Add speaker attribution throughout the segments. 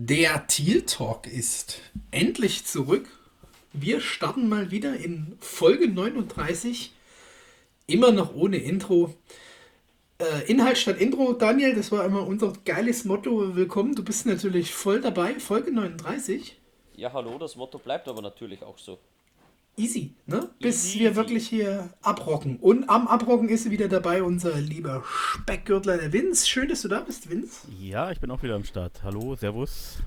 Speaker 1: Der Teal Talk ist endlich zurück. Wir starten mal wieder in Folge 39. Immer noch ohne Intro. Äh, Inhalt statt Intro. Daniel, das war immer unser geiles Motto. Willkommen, du bist natürlich voll dabei. Folge 39.
Speaker 2: Ja, hallo, das Motto bleibt aber natürlich auch so.
Speaker 1: Easy, ne? Bis easy, wir easy. wirklich hier abrocken. Und am Abrocken ist wieder dabei unser lieber Speckgürtler, der Vince. Schön, dass du da bist, Vince.
Speaker 3: Ja, ich bin auch wieder am Start. Hallo, Servus.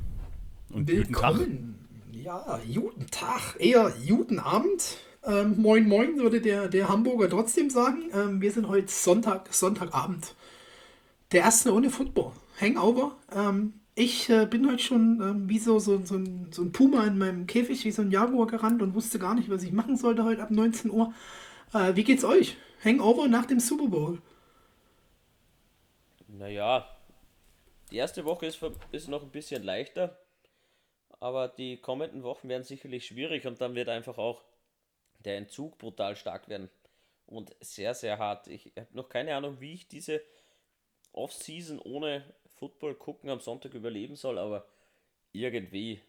Speaker 1: Und Willkommen. Ja, guten Tag. Eher guten Abend. Ähm, moin, moin, würde der, der Hamburger trotzdem sagen. Ähm, wir sind heute Sonntag, Sonntagabend. Der erste ohne Football. Hangover. Ähm, ich äh, bin heute schon äh, wie so, so, so, ein, so ein Puma in meinem Käfig, wie so ein Jaguar gerannt und wusste gar nicht, was ich machen sollte heute ab 19 Uhr. Äh, wie geht's euch? Hangover nach dem Super Bowl?
Speaker 2: Naja, die erste Woche ist, ist noch ein bisschen leichter, aber die kommenden Wochen werden sicherlich schwierig und dann wird einfach auch der Entzug brutal stark werden und sehr, sehr hart. Ich habe noch keine Ahnung, wie ich diese Off-Season ohne Football gucken am Sonntag überleben soll, aber irgendwie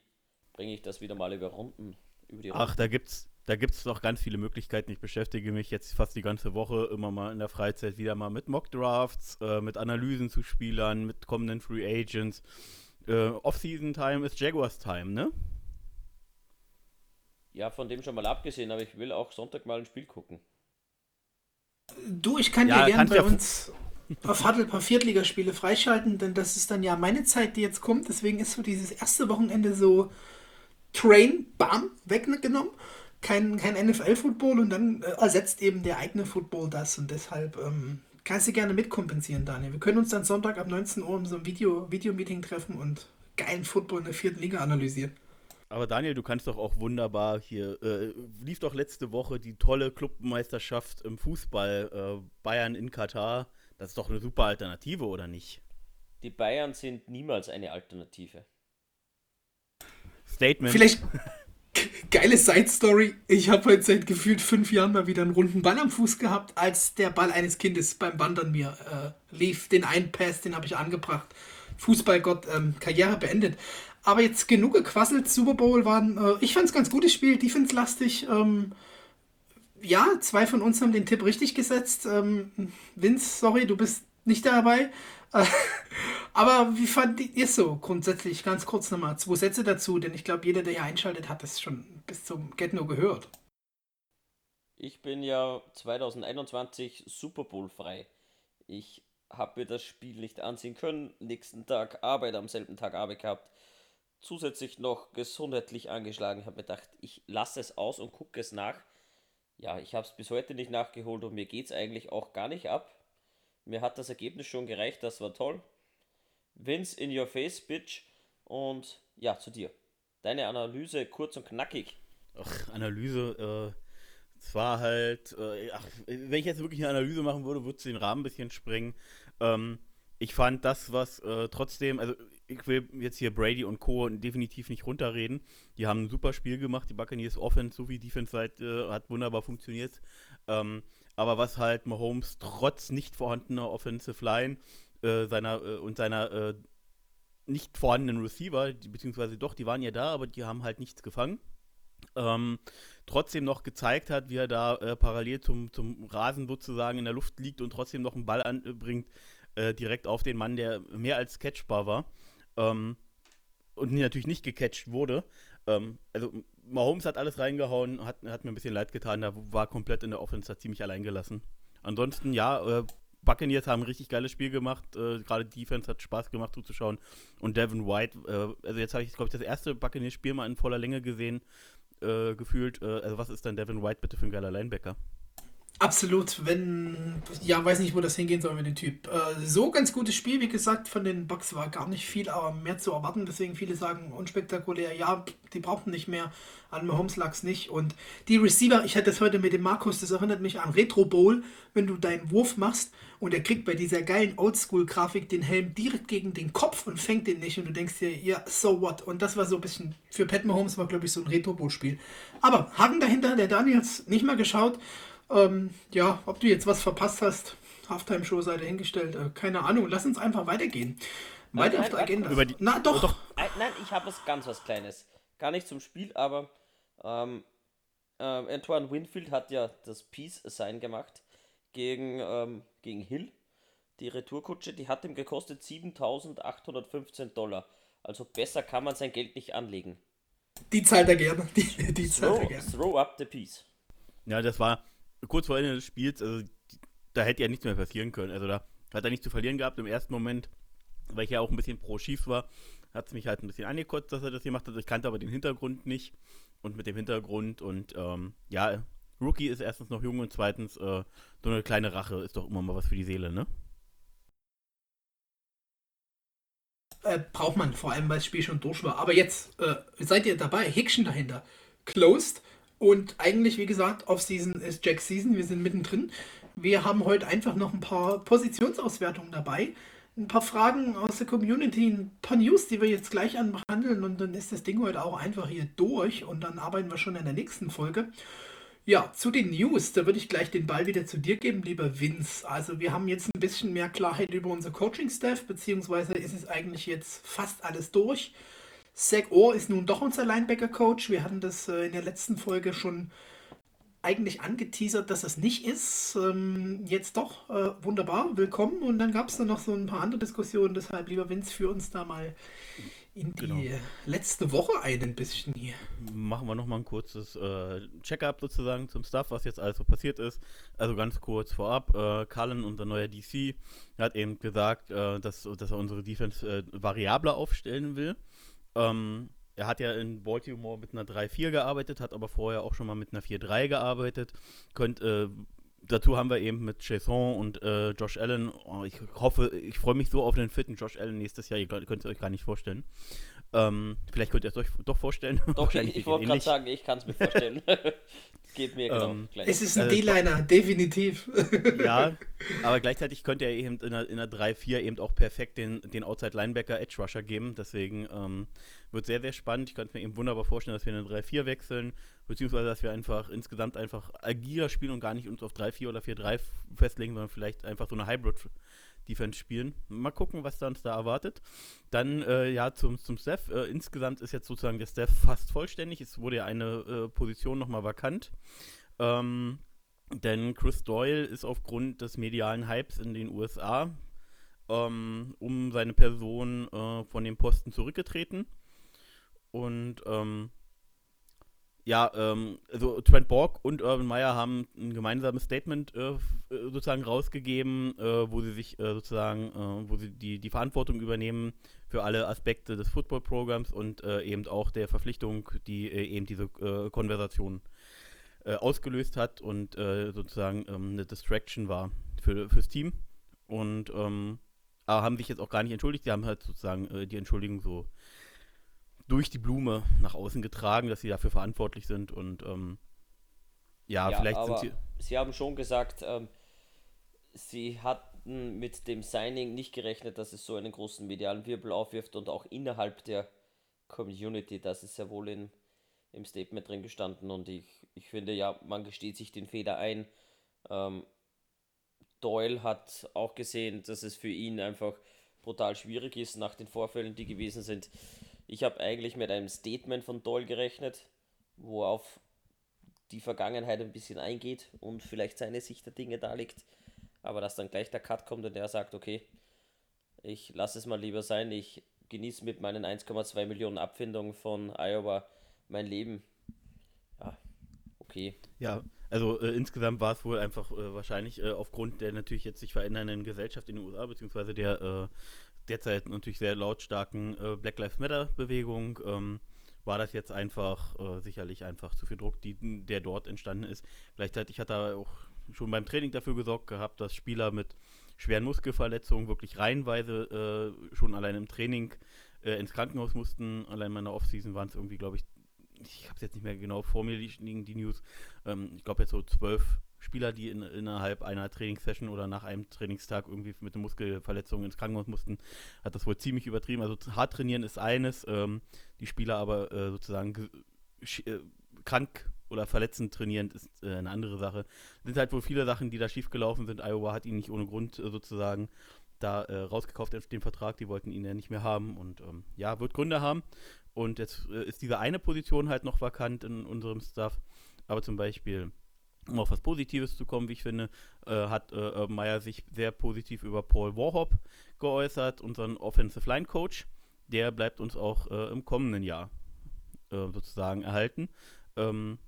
Speaker 2: bringe ich das wieder mal über Runden. Über
Speaker 3: die Runden. Ach, da gibt's da gibt es noch ganz viele Möglichkeiten. Ich beschäftige mich jetzt fast die ganze Woche immer mal in der Freizeit wieder mal mit Mock-Drafts, äh, mit Analysen zu Spielern, mit kommenden Free Agents. Äh, Off-Season-Time ist Jaguars-Time, ne?
Speaker 2: Ja, von dem schon mal abgesehen, aber ich will auch Sonntag mal ein Spiel gucken.
Speaker 1: Du, ich kann ja, dir gerne bei uns Huddle ein paar Viertligaspiele freischalten, denn das ist dann ja meine Zeit, die jetzt kommt. Deswegen ist so dieses erste Wochenende so Train, bam, weggenommen. Kein, kein NFL-Football und dann äh, ersetzt eben der eigene Football das und deshalb ähm, kannst du gerne mitkompensieren, Daniel. Wir können uns dann Sonntag ab 19 Uhr in so einem Video, Videomeeting treffen und geilen Football in der vierten Liga analysieren.
Speaker 3: Aber Daniel, du kannst doch auch wunderbar hier, äh, lief doch letzte Woche die tolle Clubmeisterschaft im Fußball, äh, Bayern in Katar. Das ist doch eine super Alternative, oder nicht?
Speaker 2: Die Bayern sind niemals eine Alternative.
Speaker 1: Statement. Vielleicht geile Side Story. Ich habe heute seit gefühlt fünf Jahren mal wieder einen runden Ball am Fuß gehabt, als der Ball eines Kindes beim Wandern mir äh, lief. Den einen Pass, den habe ich angebracht. Fußballgott, ähm, Karriere beendet. Aber jetzt genug gequasselt. Super Bowl waren, äh, ich fand es ganz gutes Spiel, defense-lastig. Ähm, ja, zwei von uns haben den Tipp richtig gesetzt. Ähm, Vince, sorry, du bist nicht dabei. Äh, aber wie fand ihr es so grundsätzlich? Ganz kurz nochmal zwei Sätze dazu, denn ich glaube, jeder, der hier einschaltet, hat das schon bis zum Get No gehört.
Speaker 2: Ich bin ja 2021 Super Bowl frei. Ich habe mir das Spiel nicht ansehen können. Nächsten Tag Arbeit, am selben Tag Arbeit gehabt. Zusätzlich noch gesundheitlich angeschlagen. Habe mir gedacht, ich lasse es aus und gucke es nach ja, ich habe es bis heute nicht nachgeholt und mir geht es eigentlich auch gar nicht ab. Mir hat das Ergebnis schon gereicht, das war toll. Vince in your face, bitch. Und ja, zu dir. Deine Analyse kurz und knackig.
Speaker 3: Ach, Analyse, äh, es war halt, äh, ach, wenn ich jetzt wirklich eine Analyse machen würde, würde es den Rahmen ein bisschen sprengen. Ähm, ich fand das, was äh, trotzdem, also ich will jetzt hier Brady und Co. definitiv nicht runterreden. Die haben ein super Spiel gemacht. Die Buccaneers Offense sowie Defense-Seite äh, hat wunderbar funktioniert. Ähm, aber was halt Mahomes trotz nicht vorhandener Offensive Line äh, seiner, äh, und seiner äh, nicht vorhandenen Receiver, die, beziehungsweise doch, die waren ja da, aber die haben halt nichts gefangen. Ähm, trotzdem noch gezeigt hat, wie er da äh, parallel zum, zum Rasen sozusagen in der Luft liegt und trotzdem noch einen Ball anbringt, äh, direkt auf den Mann, der mehr als catchbar war. Ähm, und natürlich nicht gecatcht wurde. Ähm, also Mahomes hat alles reingehauen, hat, hat, mir ein bisschen leid getan, da war komplett in der Offense ziemlich allein gelassen. Ansonsten, ja, äh, Buccaneers haben ein richtig geiles Spiel gemacht. Äh, Gerade Defense hat Spaß gemacht zuzuschauen. Und Devin White, äh, also jetzt habe ich, glaube ich, das erste Buccaneers-Spiel mal in voller Länge gesehen, äh, gefühlt. Äh, also was ist denn Devin White bitte für ein geiler Linebacker?
Speaker 1: Absolut, wenn, ja, weiß nicht, wo das hingehen soll mit dem Typ. Äh, so ganz gutes Spiel, wie gesagt, von den Bucks war gar nicht viel, aber mehr zu erwarten. Deswegen viele sagen unspektakulär, ja, die brauchen nicht mehr. An Mahomes lag es nicht. Und die Receiver, ich hatte das heute mit dem Markus, das erinnert mich an Retro Bowl, wenn du deinen Wurf machst und er kriegt bei dieser geilen Oldschool-Grafik den Helm direkt gegen den Kopf und fängt den nicht und du denkst dir, ja, so what? Und das war so ein bisschen, für Pat Mahomes war, glaube ich, so ein Retro Bowl-Spiel. Aber Haken dahinter, der Daniel hat es nicht mal geschaut. Ähm, ja, ob du jetzt was verpasst hast, Halftime-Show sei dahingestellt. Äh, keine Ahnung, lass uns einfach weitergehen. Weiter
Speaker 2: Nein,
Speaker 1: auf der
Speaker 2: nein,
Speaker 1: Agenda.
Speaker 3: über die-
Speaker 1: Na doch.
Speaker 3: doch.
Speaker 2: Nein, ich habe was ganz was Kleines. Gar nicht zum Spiel, aber ähm, äh, Antoine Winfield hat ja das Peace-Sign gemacht gegen, ähm, gegen Hill. Die Retourkutsche, die hat ihm gekostet 7.815 Dollar. Also besser kann man sein Geld nicht anlegen.
Speaker 1: Die zahlt er gerne. Die, die zahlt er
Speaker 2: Throw,
Speaker 1: gerne.
Speaker 2: throw up the Peace.
Speaker 3: Ja, das war kurz vor Ende des Spiels, also da hätte ja nichts mehr passieren können. Also da hat er nichts zu verlieren gehabt im ersten Moment, weil ich ja auch ein bisschen pro Chiefs war, hat es mich halt ein bisschen angekotzt, dass er das gemacht hat. Ich kannte aber den Hintergrund nicht und mit dem Hintergrund und ähm, ja, Rookie ist erstens noch jung und zweitens äh, so eine kleine Rache ist doch immer mal was für die Seele, ne?
Speaker 1: Äh, braucht man, vor allem weil das Spiel schon durch war. Aber jetzt äh, seid ihr dabei. Hickschen dahinter. Closed. Und eigentlich, wie gesagt, Off-Season ist Jack Season. Wir sind mittendrin. Wir haben heute einfach noch ein paar Positionsauswertungen dabei. Ein paar Fragen aus der Community, ein paar News, die wir jetzt gleich anbehandeln. Und dann ist das Ding heute auch einfach hier durch. Und dann arbeiten wir schon in der nächsten Folge. Ja, zu den News, da würde ich gleich den Ball wieder zu dir geben, lieber Vince. Also wir haben jetzt ein bisschen mehr Klarheit über unser Coaching-Staff, beziehungsweise ist es eigentlich jetzt fast alles durch. Zach Orr ist nun doch unser Linebacker-Coach. Wir hatten das äh, in der letzten Folge schon eigentlich angeteasert, dass das nicht ist. Ähm, jetzt doch, äh, wunderbar, willkommen. Und dann gab es da noch so ein paar andere Diskussionen. Deshalb, lieber Vince, führ uns da mal in die
Speaker 3: Genau.
Speaker 1: letzte Woche ein, ein bisschen hier.
Speaker 3: Machen wir nochmal ein kurzes äh, Check-up sozusagen zum Stuff, was jetzt alles so passiert ist. Also ganz kurz vorab, äh, Cullen, unser neuer DC, hat eben gesagt, äh, dass, dass er unsere Defense äh, variabler aufstellen will. Ähm, er hat ja in Baltimore mit einer 3-4 gearbeitet, hat aber vorher auch schon mal mit einer 4-3 gearbeitet. Könnt, äh, dazu haben wir eben mit Jason und äh, Josh Allen, oh, ich hoffe, ich freue mich so auf den fitten Josh Allen nächstes Jahr, ihr könnt es euch gar nicht vorstellen. Ähm, vielleicht könnt ihr es euch doch vorstellen.
Speaker 2: Doch, ich, ich wollte gerade sagen, ich kann es mir vorstellen. Geht mir genau
Speaker 3: Ähm,
Speaker 2: gleich.
Speaker 1: Es ist ein
Speaker 3: Also-
Speaker 1: D-Liner, definitiv.
Speaker 3: Ja, aber gleichzeitig könnte er eben in einer, in einer 3-4 eben auch perfekt den, den Outside Linebacker Edge Rusher geben. Deswegen ähm, wird sehr, sehr spannend. Ich könnte mir eben wunderbar vorstellen, dass wir in eine 3-4 wechseln, beziehungsweise dass wir einfach insgesamt einfach agiler spielen und gar nicht uns auf 3-4 oder 4-3 festlegen, sondern vielleicht einfach so eine Hybrid Defense spielen. Mal gucken, was da uns da erwartet. Dann äh, ja zum, zum Staff. Äh, insgesamt ist jetzt sozusagen der Staff fast vollständig. Es wurde ja eine äh, Position nochmal vakant. Ähm, denn Chris Doyle ist aufgrund des medialen Hypes in den USA ähm, um seine Person äh, von dem Posten zurückgetreten. Und ähm, ja, ähm, also Trent Borg und Urban Meyer haben ein gemeinsames Statement äh, äh, sozusagen rausgegeben, äh, wo sie sich äh, sozusagen, äh, wo sie die, die Verantwortung übernehmen für alle Aspekte des Football-Programms und äh, eben auch der Verpflichtung, die eben diese Konversation ausgelöst hat und sozusagen ähm, eine Distraction war für, fürs Team. Und ähm, aber haben sich jetzt auch gar nicht entschuldigt. Die haben halt sozusagen die Entschuldigung so durch die Blume nach außen getragen, dass sie dafür verantwortlich sind und ähm, ja,
Speaker 2: Ja,
Speaker 3: vielleicht sind sie.
Speaker 2: Sie haben schon gesagt, ähm, Sie hatten mit dem Signing nicht gerechnet, dass es so einen großen medialen Wirbel aufwirft und auch innerhalb der Community. Das ist ja wohl in, im Statement drin gestanden und ich, ich finde ja, man gesteht sich den Fehler ein. Ähm, Doyle hat auch gesehen, dass es für ihn einfach brutal schwierig ist nach den Vorfällen, die gewesen sind. Ich habe eigentlich mit einem Statement von Doyle gerechnet, wo auf die Vergangenheit ein bisschen eingeht und vielleicht seine Sicht der Dinge darlegt. Aber dass dann gleich der Cut kommt und er sagt, okay, ich lasse es mal lieber sein, ich genieße mit meinen 1,2 Millionen Abfindungen von Iowa mein Leben. Ja, okay.
Speaker 3: Ja, also äh, insgesamt war es wohl einfach äh, wahrscheinlich äh, aufgrund der natürlich jetzt sich verändernden Gesellschaft in den USA, beziehungsweise der äh, derzeit natürlich sehr lautstarken äh, Black Lives Matter Bewegung, ähm, war das jetzt einfach äh, sicherlich einfach zu viel Druck, die, der dort entstanden ist. Gleichzeitig hat er auch schon beim Training dafür gesorgt gehabt, dass Spieler mit schweren Muskelverletzungen wirklich reihenweise äh, schon allein im Training äh, ins Krankenhaus mussten. Allein in meiner Offseason waren es irgendwie, glaube ich, ich habe es jetzt nicht mehr genau vor mir liegen, die News. Ähm, ich glaube jetzt so zwölf Spieler, die in, innerhalb einer Trainingssession oder nach einem Trainingstag irgendwie mit einer Muskelverletzung ins Krankenhaus mussten, hat das wohl ziemlich übertrieben. Also hart trainieren ist eines, ähm, die Spieler aber äh, sozusagen äh, krank oder verletzend trainieren ist äh, eine andere Sache. Es sind halt wohl viele Sachen, die da schiefgelaufen sind. Iowa hat ihn nicht ohne Grund äh, sozusagen da äh, rausgekauft den Vertrag, die wollten ihn ja nicht mehr haben und ähm, ja, wird Gründe haben. Und jetzt äh, ist diese eine Position halt noch vakant in unserem Staff. Aber zum Beispiel, um auf was Positives zu kommen, wie ich finde, äh, hat äh, Meyer sich sehr positiv über Paul Warhop geäußert, unseren Offensive Line Coach. Der bleibt uns auch äh, im kommenden Jahr äh, sozusagen erhalten. Ähm,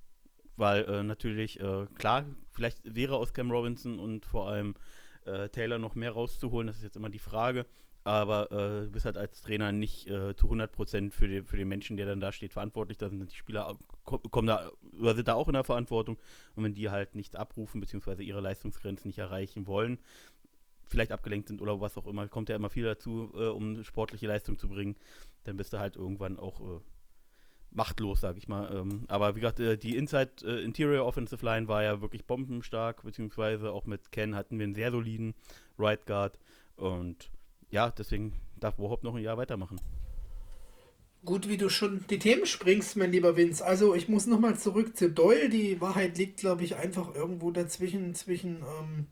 Speaker 3: weil äh, natürlich, klar, vielleicht wäre aus Cam Robinson und vor allem Taylor noch mehr rauszuholen, das ist jetzt immer die Frage aber äh, du bist halt als Trainer nicht äh, zu 100% für, die, für den Menschen, der dann da steht, verantwortlich. Da sind die Spieler kommen da, oder sind da auch in der Verantwortung. Und wenn die halt nichts abrufen, beziehungsweise ihre Leistungsgrenzen nicht erreichen wollen, vielleicht abgelenkt sind oder was auch immer, kommt ja immer viel dazu, äh, um sportliche Leistung zu bringen, dann bist du halt irgendwann auch äh, machtlos, sag ich mal. Ähm, aber wie gesagt, äh, die Inside äh, Interior Offensive Line war ja wirklich bombenstark, beziehungsweise auch mit Ken hatten wir einen sehr soliden Right Guard und ja, deswegen darf Warhop noch ein Jahr weitermachen.
Speaker 1: Gut, wie du schon die Themen springst, mein lieber Vince. Also ich muss nochmal zurück zu Doyle. Die Wahrheit liegt, glaube ich, einfach irgendwo dazwischen, zwischen ähm,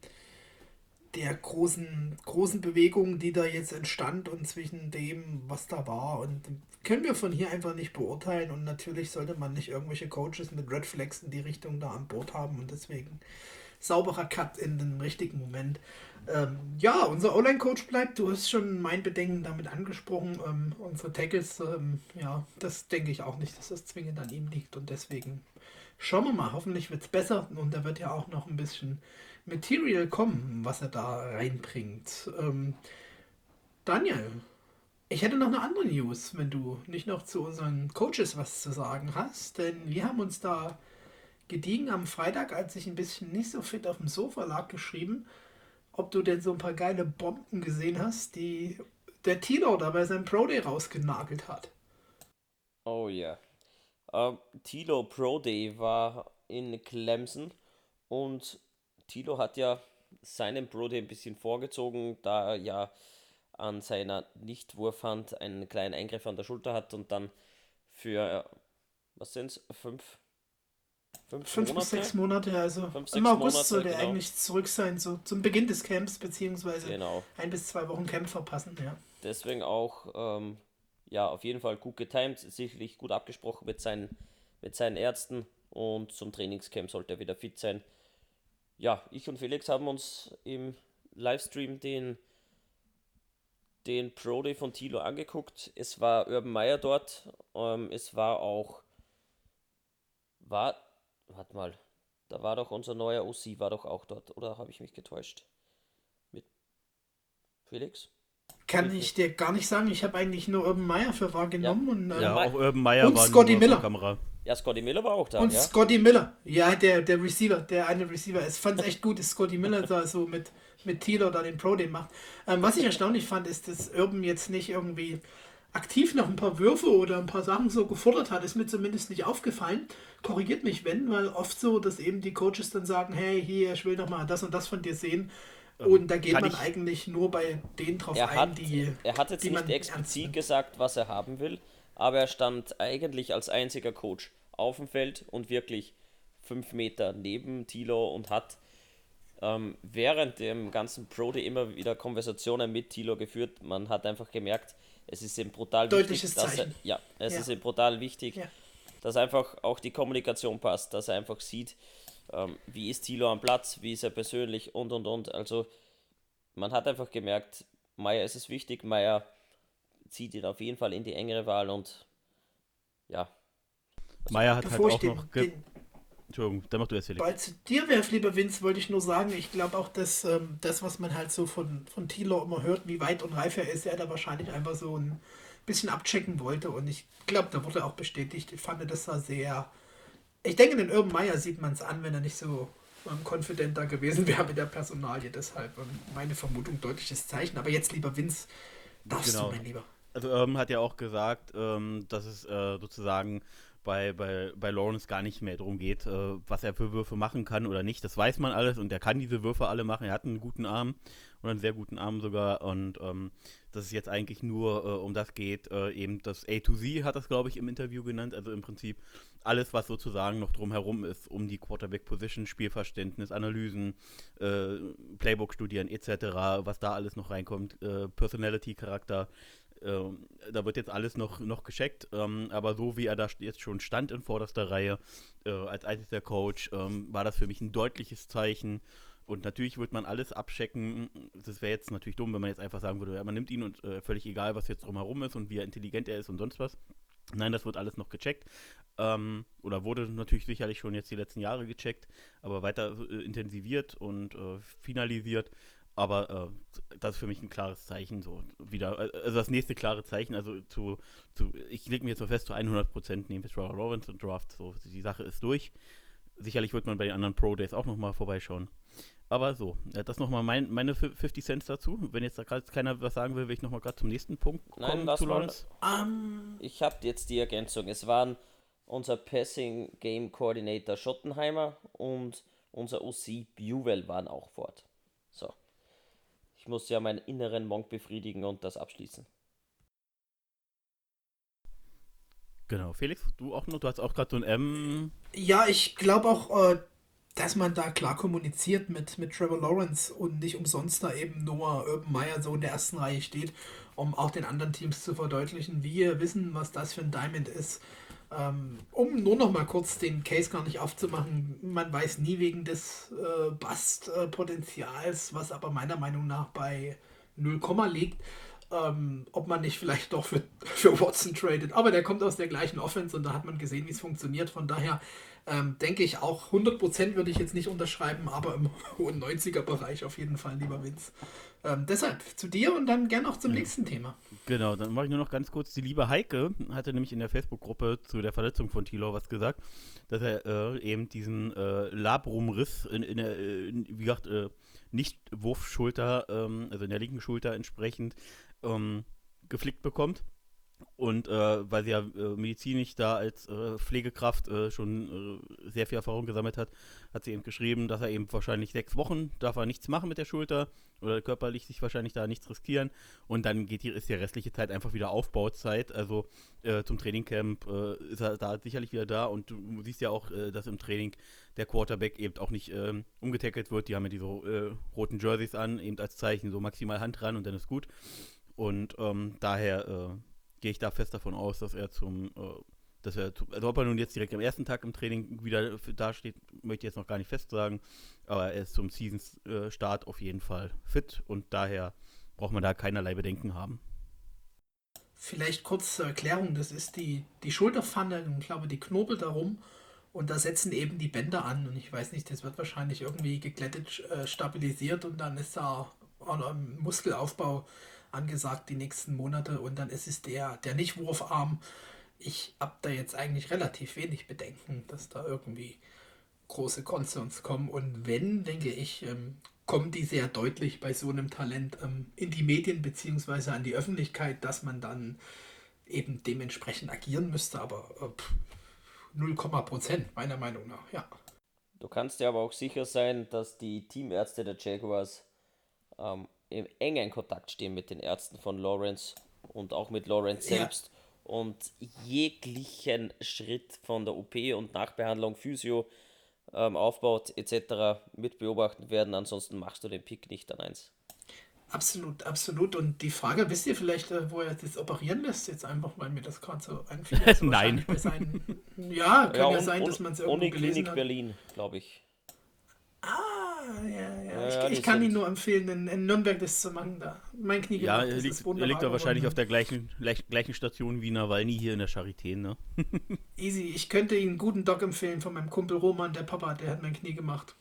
Speaker 1: der großen, großen Bewegung, die da jetzt entstand und zwischen dem, was da war. Und können wir von hier einfach nicht beurteilen. Und natürlich sollte man nicht irgendwelche Coaches mit Red Flags in die Richtung da an Bord haben. Und deswegen sauberer Cut in den richtigen Moment. Ähm, ja, unser Online-Coach bleibt. Du hast schon mein Bedenken damit angesprochen. Ähm, unsere Tackles, ähm, ja, das denke ich auch nicht, dass das zwingend an ihm liegt. Und deswegen schauen wir mal. Hoffentlich wird es besser. Und da wird ja auch noch ein bisschen Material kommen, was er da reinbringt. Ähm, Daniel, ich hätte noch eine andere News, wenn du nicht noch zu unseren Coaches was zu sagen hast. Denn wir haben uns da gediegen am Freitag, als ich ein bisschen nicht so fit auf dem Sofa lag, geschrieben, ob du denn so ein paar geile Bomben gesehen hast, die der Tilo da bei seinem Pro Day rausgenagelt hat.
Speaker 2: Oh ja. Yeah. Uh, Tilo Pro Day war in Clemson und Tilo hat ja seinen Pro Day ein bisschen vorgezogen, da er ja an seiner Nichtwurfhand einen kleinen Eingriff an der Schulter hat und dann für, was sind es, fünf
Speaker 1: Fünf, fünf Monate? bis sechs Monate, also fünf, im August Monate, soll der genau. eigentlich zurück sein, so zum Beginn des Camps, beziehungsweise genau. ein bis zwei Wochen Camp verpassen, ja.
Speaker 2: Deswegen auch, ähm, ja, auf jeden Fall gut getimt, sicherlich gut abgesprochen mit seinen, mit seinen Ärzten und zum Trainingscamp sollte er wieder fit sein. Ja, ich und Felix haben uns im Livestream den, den Pro Day von Tilo angeguckt. Es war Urban Meyer dort, ähm, es war auch, war Warte mal. Da war doch unser neuer OC, war doch auch dort. Oder habe ich mich getäuscht? Mit Felix?
Speaker 1: Kann Felix? ich dir gar nicht sagen. Ich habe eigentlich nur Urban Meyer für wahrgenommen.
Speaker 3: Ja,
Speaker 1: und,
Speaker 3: äh, ja auch Urban Meyer
Speaker 1: und war Scotty Miller.
Speaker 3: Kamera.
Speaker 2: Ja, Scotty Miller war auch da.
Speaker 1: Und
Speaker 2: ja?
Speaker 1: Scotty Miller. Ja, der, der Receiver, der eine Receiver. Es fand es echt gut, dass Scotty Miller da so mit, mit Taylor da den Pro den macht. Ähm, was ich erstaunlich fand, ist, dass Urban jetzt nicht irgendwie aktiv noch ein paar Würfe oder ein paar Sachen so gefordert hat, ist mir zumindest nicht aufgefallen. Korrigiert mich, wenn, weil oft so, dass eben die Coaches dann sagen, hey, hier, ich will noch mal das und das von dir sehen. Ähm, und da geht man ich, eigentlich nur bei denen drauf
Speaker 2: er
Speaker 1: ein,
Speaker 2: hat,
Speaker 1: die.
Speaker 2: Er hat jetzt nicht explizit gesagt, was er haben will, aber er stand eigentlich als einziger Coach auf dem Feld und wirklich fünf Meter neben Tilo und hat ähm, während dem ganzen Pro Day immer wieder Konversationen mit Tilo geführt. Man hat einfach gemerkt, es ist ihm brutal
Speaker 1: Deutliches
Speaker 2: wichtig,
Speaker 1: dass er,
Speaker 2: ja, es ja. ist ihm brutal wichtig, ja. dass einfach auch die Kommunikation passt, dass er einfach sieht, ähm, wie ist Thilo am Platz, wie ist er persönlich und und und. Also man hat einfach gemerkt, Meier ist es wichtig, Meier zieht ihn auf jeden Fall in die engere Wahl und ja.
Speaker 3: Meier hat halt auch noch. Den, Entschuldigung, dann mach du erst Felix.
Speaker 1: Weil zu dir werf, lieber Vince, wollte ich nur sagen, ich glaube auch, dass ähm, das, was man halt so von, von Thilo immer hört, wie weit und reif er ist, er da wahrscheinlich einfach so ein bisschen abchecken wollte. Und ich glaube, da wurde auch bestätigt. Ich fand das war sehr. Ich denke, den Urban Meyer sieht man es an, wenn er nicht so ähm, konfidenter gewesen wäre mit der Personalie. Deshalb ähm, meine Vermutung deutliches Zeichen. Aber jetzt, lieber Vince, darfst genau. du, mein Lieber.
Speaker 3: Also Urban hat ja auch gesagt, ähm, dass es äh, sozusagen bei, bei, bei Lawrence gar nicht mehr darum geht, äh, was er für Würfe machen kann oder nicht. Das weiß man alles und er kann diese Würfe alle machen. Er hat einen guten Arm und einen sehr guten Arm sogar. Und ähm, dass es jetzt eigentlich nur äh, um das geht, äh, eben das A to Z hat das, glaube ich, im Interview genannt. Also im Prinzip alles, was sozusagen noch drumherum ist, um die Quarterback-Position, Spielverständnis, Analysen, äh, Playbook studieren etc., was da alles noch reinkommt, äh, Personality-Charakter. Ähm, da wird jetzt alles noch, noch gescheckt, ähm, aber so wie er da jetzt schon stand in vorderster Reihe äh, als einziger Coach, ähm, war das für mich ein deutliches Zeichen. Und natürlich wird man alles abchecken. Das wäre jetzt natürlich dumm, wenn man jetzt einfach sagen würde, ja, man nimmt ihn und äh, völlig egal, was jetzt drumherum ist und wie intelligent er ist und sonst was. Nein, das wird alles noch gecheckt. Ähm, oder wurde natürlich sicherlich schon jetzt die letzten Jahre gecheckt, aber weiter äh, intensiviert und äh, finalisiert. Aber äh, das ist für mich ein klares Zeichen, so wieder, äh, also das nächste klare Zeichen, also zu, zu ich lege mir jetzt so fest, zu 100% nehmen wir Trevor Lawrence und Draft, so, die Sache ist durch. Sicherlich wird man bei den anderen Pro Days auch nochmal vorbeischauen. Aber so, das nochmal mein, meine 50 Cent dazu. Wenn jetzt da gerade keiner was sagen will, will ich nochmal gerade zum nächsten Punkt kommen.
Speaker 2: Nein, lass mal. Um, ich habe jetzt die Ergänzung. Es waren unser Passing Game Coordinator Schottenheimer und unser OC Buell waren auch fort. Ich muss ja meinen inneren Monk befriedigen und das abschließen.
Speaker 3: Genau, Felix, du auch noch, du hast auch gerade so ein M.
Speaker 1: Ja, ich glaube auch, äh, dass man da klar kommuniziert mit, mit Trevor Lawrence und nicht umsonst da eben Noah Urban Meyer so in der ersten Reihe steht, um auch den anderen Teams zu verdeutlichen, wir wissen, was das für ein Diamond ist. Ähm, um nur noch mal kurz den Case gar nicht aufzumachen, man weiß nie wegen des äh, Bust-Potenzials, was aber meiner Meinung nach bei 0, liegt, ähm, ob man nicht vielleicht doch für, für Watson tradet. Aber der kommt aus der gleichen Offense und da hat man gesehen, wie es funktioniert. Von daher ähm, denke ich auch, 100% würde ich jetzt nicht unterschreiben, aber im hohen 90er-Bereich auf jeden Fall, lieber Vince. Ähm, deshalb zu dir und dann gern auch zum ja. nächsten Thema.
Speaker 3: Genau, dann mache ich nur noch ganz kurz. Die liebe Heike hatte nämlich in der Facebook-Gruppe zu der Verletzung von Tilo was gesagt, dass er äh, eben diesen äh, Labrumriss in, in der, in, wie gesagt, äh, nicht Wurfschulter, ähm, also in der linken Schulter entsprechend ähm, geflickt bekommt. Und äh, weil sie ja äh, medizinisch da als äh, Pflegekraft äh, schon äh, sehr viel Erfahrung gesammelt hat, hat sie eben geschrieben, dass er eben wahrscheinlich sechs Wochen darf er nichts machen mit der Schulter oder körperlich sich wahrscheinlich da nichts riskieren. Und dann geht die, ist die restliche Zeit einfach wieder Aufbauzeit. Also äh, zum Trainingcamp ist er da sicherlich wieder da. Und du siehst ja auch, dass im Training der Quarterback eben auch nicht ähm, umgetackelt wird. Die haben ja diese roten Jerseys an, eben als Zeichen so maximal Hand ran und dann ist gut. Und ähm, daher gehe ich da fest davon aus, dass er zum, äh, dass er, also ob er nun jetzt direkt am ersten Tag im Training wieder dasteht, möchte ich jetzt noch gar nicht fest sagen, aber er ist zum Season-Start auf jeden Fall fit und daher braucht man da keinerlei Bedenken haben.
Speaker 1: Vielleicht kurz zur Erklärung, das ist die, die Schulterpfanne, ich glaube, die knobelt darum und da setzen eben die Bänder an und ich weiß nicht, das wird wahrscheinlich irgendwie geglättet, äh, stabilisiert und dann ist da ein Muskelaufbau angesagt die nächsten Monate und dann ist es der, der Nicht-Wurfarm. Ich habe da jetzt eigentlich relativ wenig Bedenken, dass da irgendwie große Concerns kommen. Und wenn, denke ich, ähm, kommen die sehr deutlich bei so einem Talent ähm, in die Medien bzw. an die Öffentlichkeit, dass man dann eben dementsprechend agieren müsste. Aber äh, 0, Prozent meiner Meinung nach, ja.
Speaker 2: Du kannst dir aber auch sicher sein, dass die Teamärzte der Jaguars ähm, im engen Kontakt stehen mit den Ärzten von Lawrence und auch mit Lawrence selbst ja. und jeglichen Schritt von der OP und Nachbehandlung, Physio, ähm, Aufbaut etc. mit beobachten werden. Ansonsten machst du den Pick nicht an eins.
Speaker 1: Absolut, absolut. Und die Frage, wisst ihr vielleicht, äh, wo er das operieren lässt? Jetzt einfach, weil mir das gerade so einfiel. Also
Speaker 3: Nein.
Speaker 1: Seinen, ja, kann ja, ja sein, dass man es irgendwo gelesen
Speaker 2: Klinik hat. Berlin, glaube ich.
Speaker 1: Ja, ja. ja ich, ich kann ihn nur empfehlen, in, in, Nürnberg das zu machen. Da. Mein Knie
Speaker 3: Ja, er liegt, er liegt da wahrscheinlich auf der gleichen, gleichen Station wie Nawalny hier in der Charité, ne?
Speaker 1: Easy. Ich könnte Ihnen einen guten Doc empfehlen von meinem Kumpel Roman, der Papa, der hat mein Knie gemacht.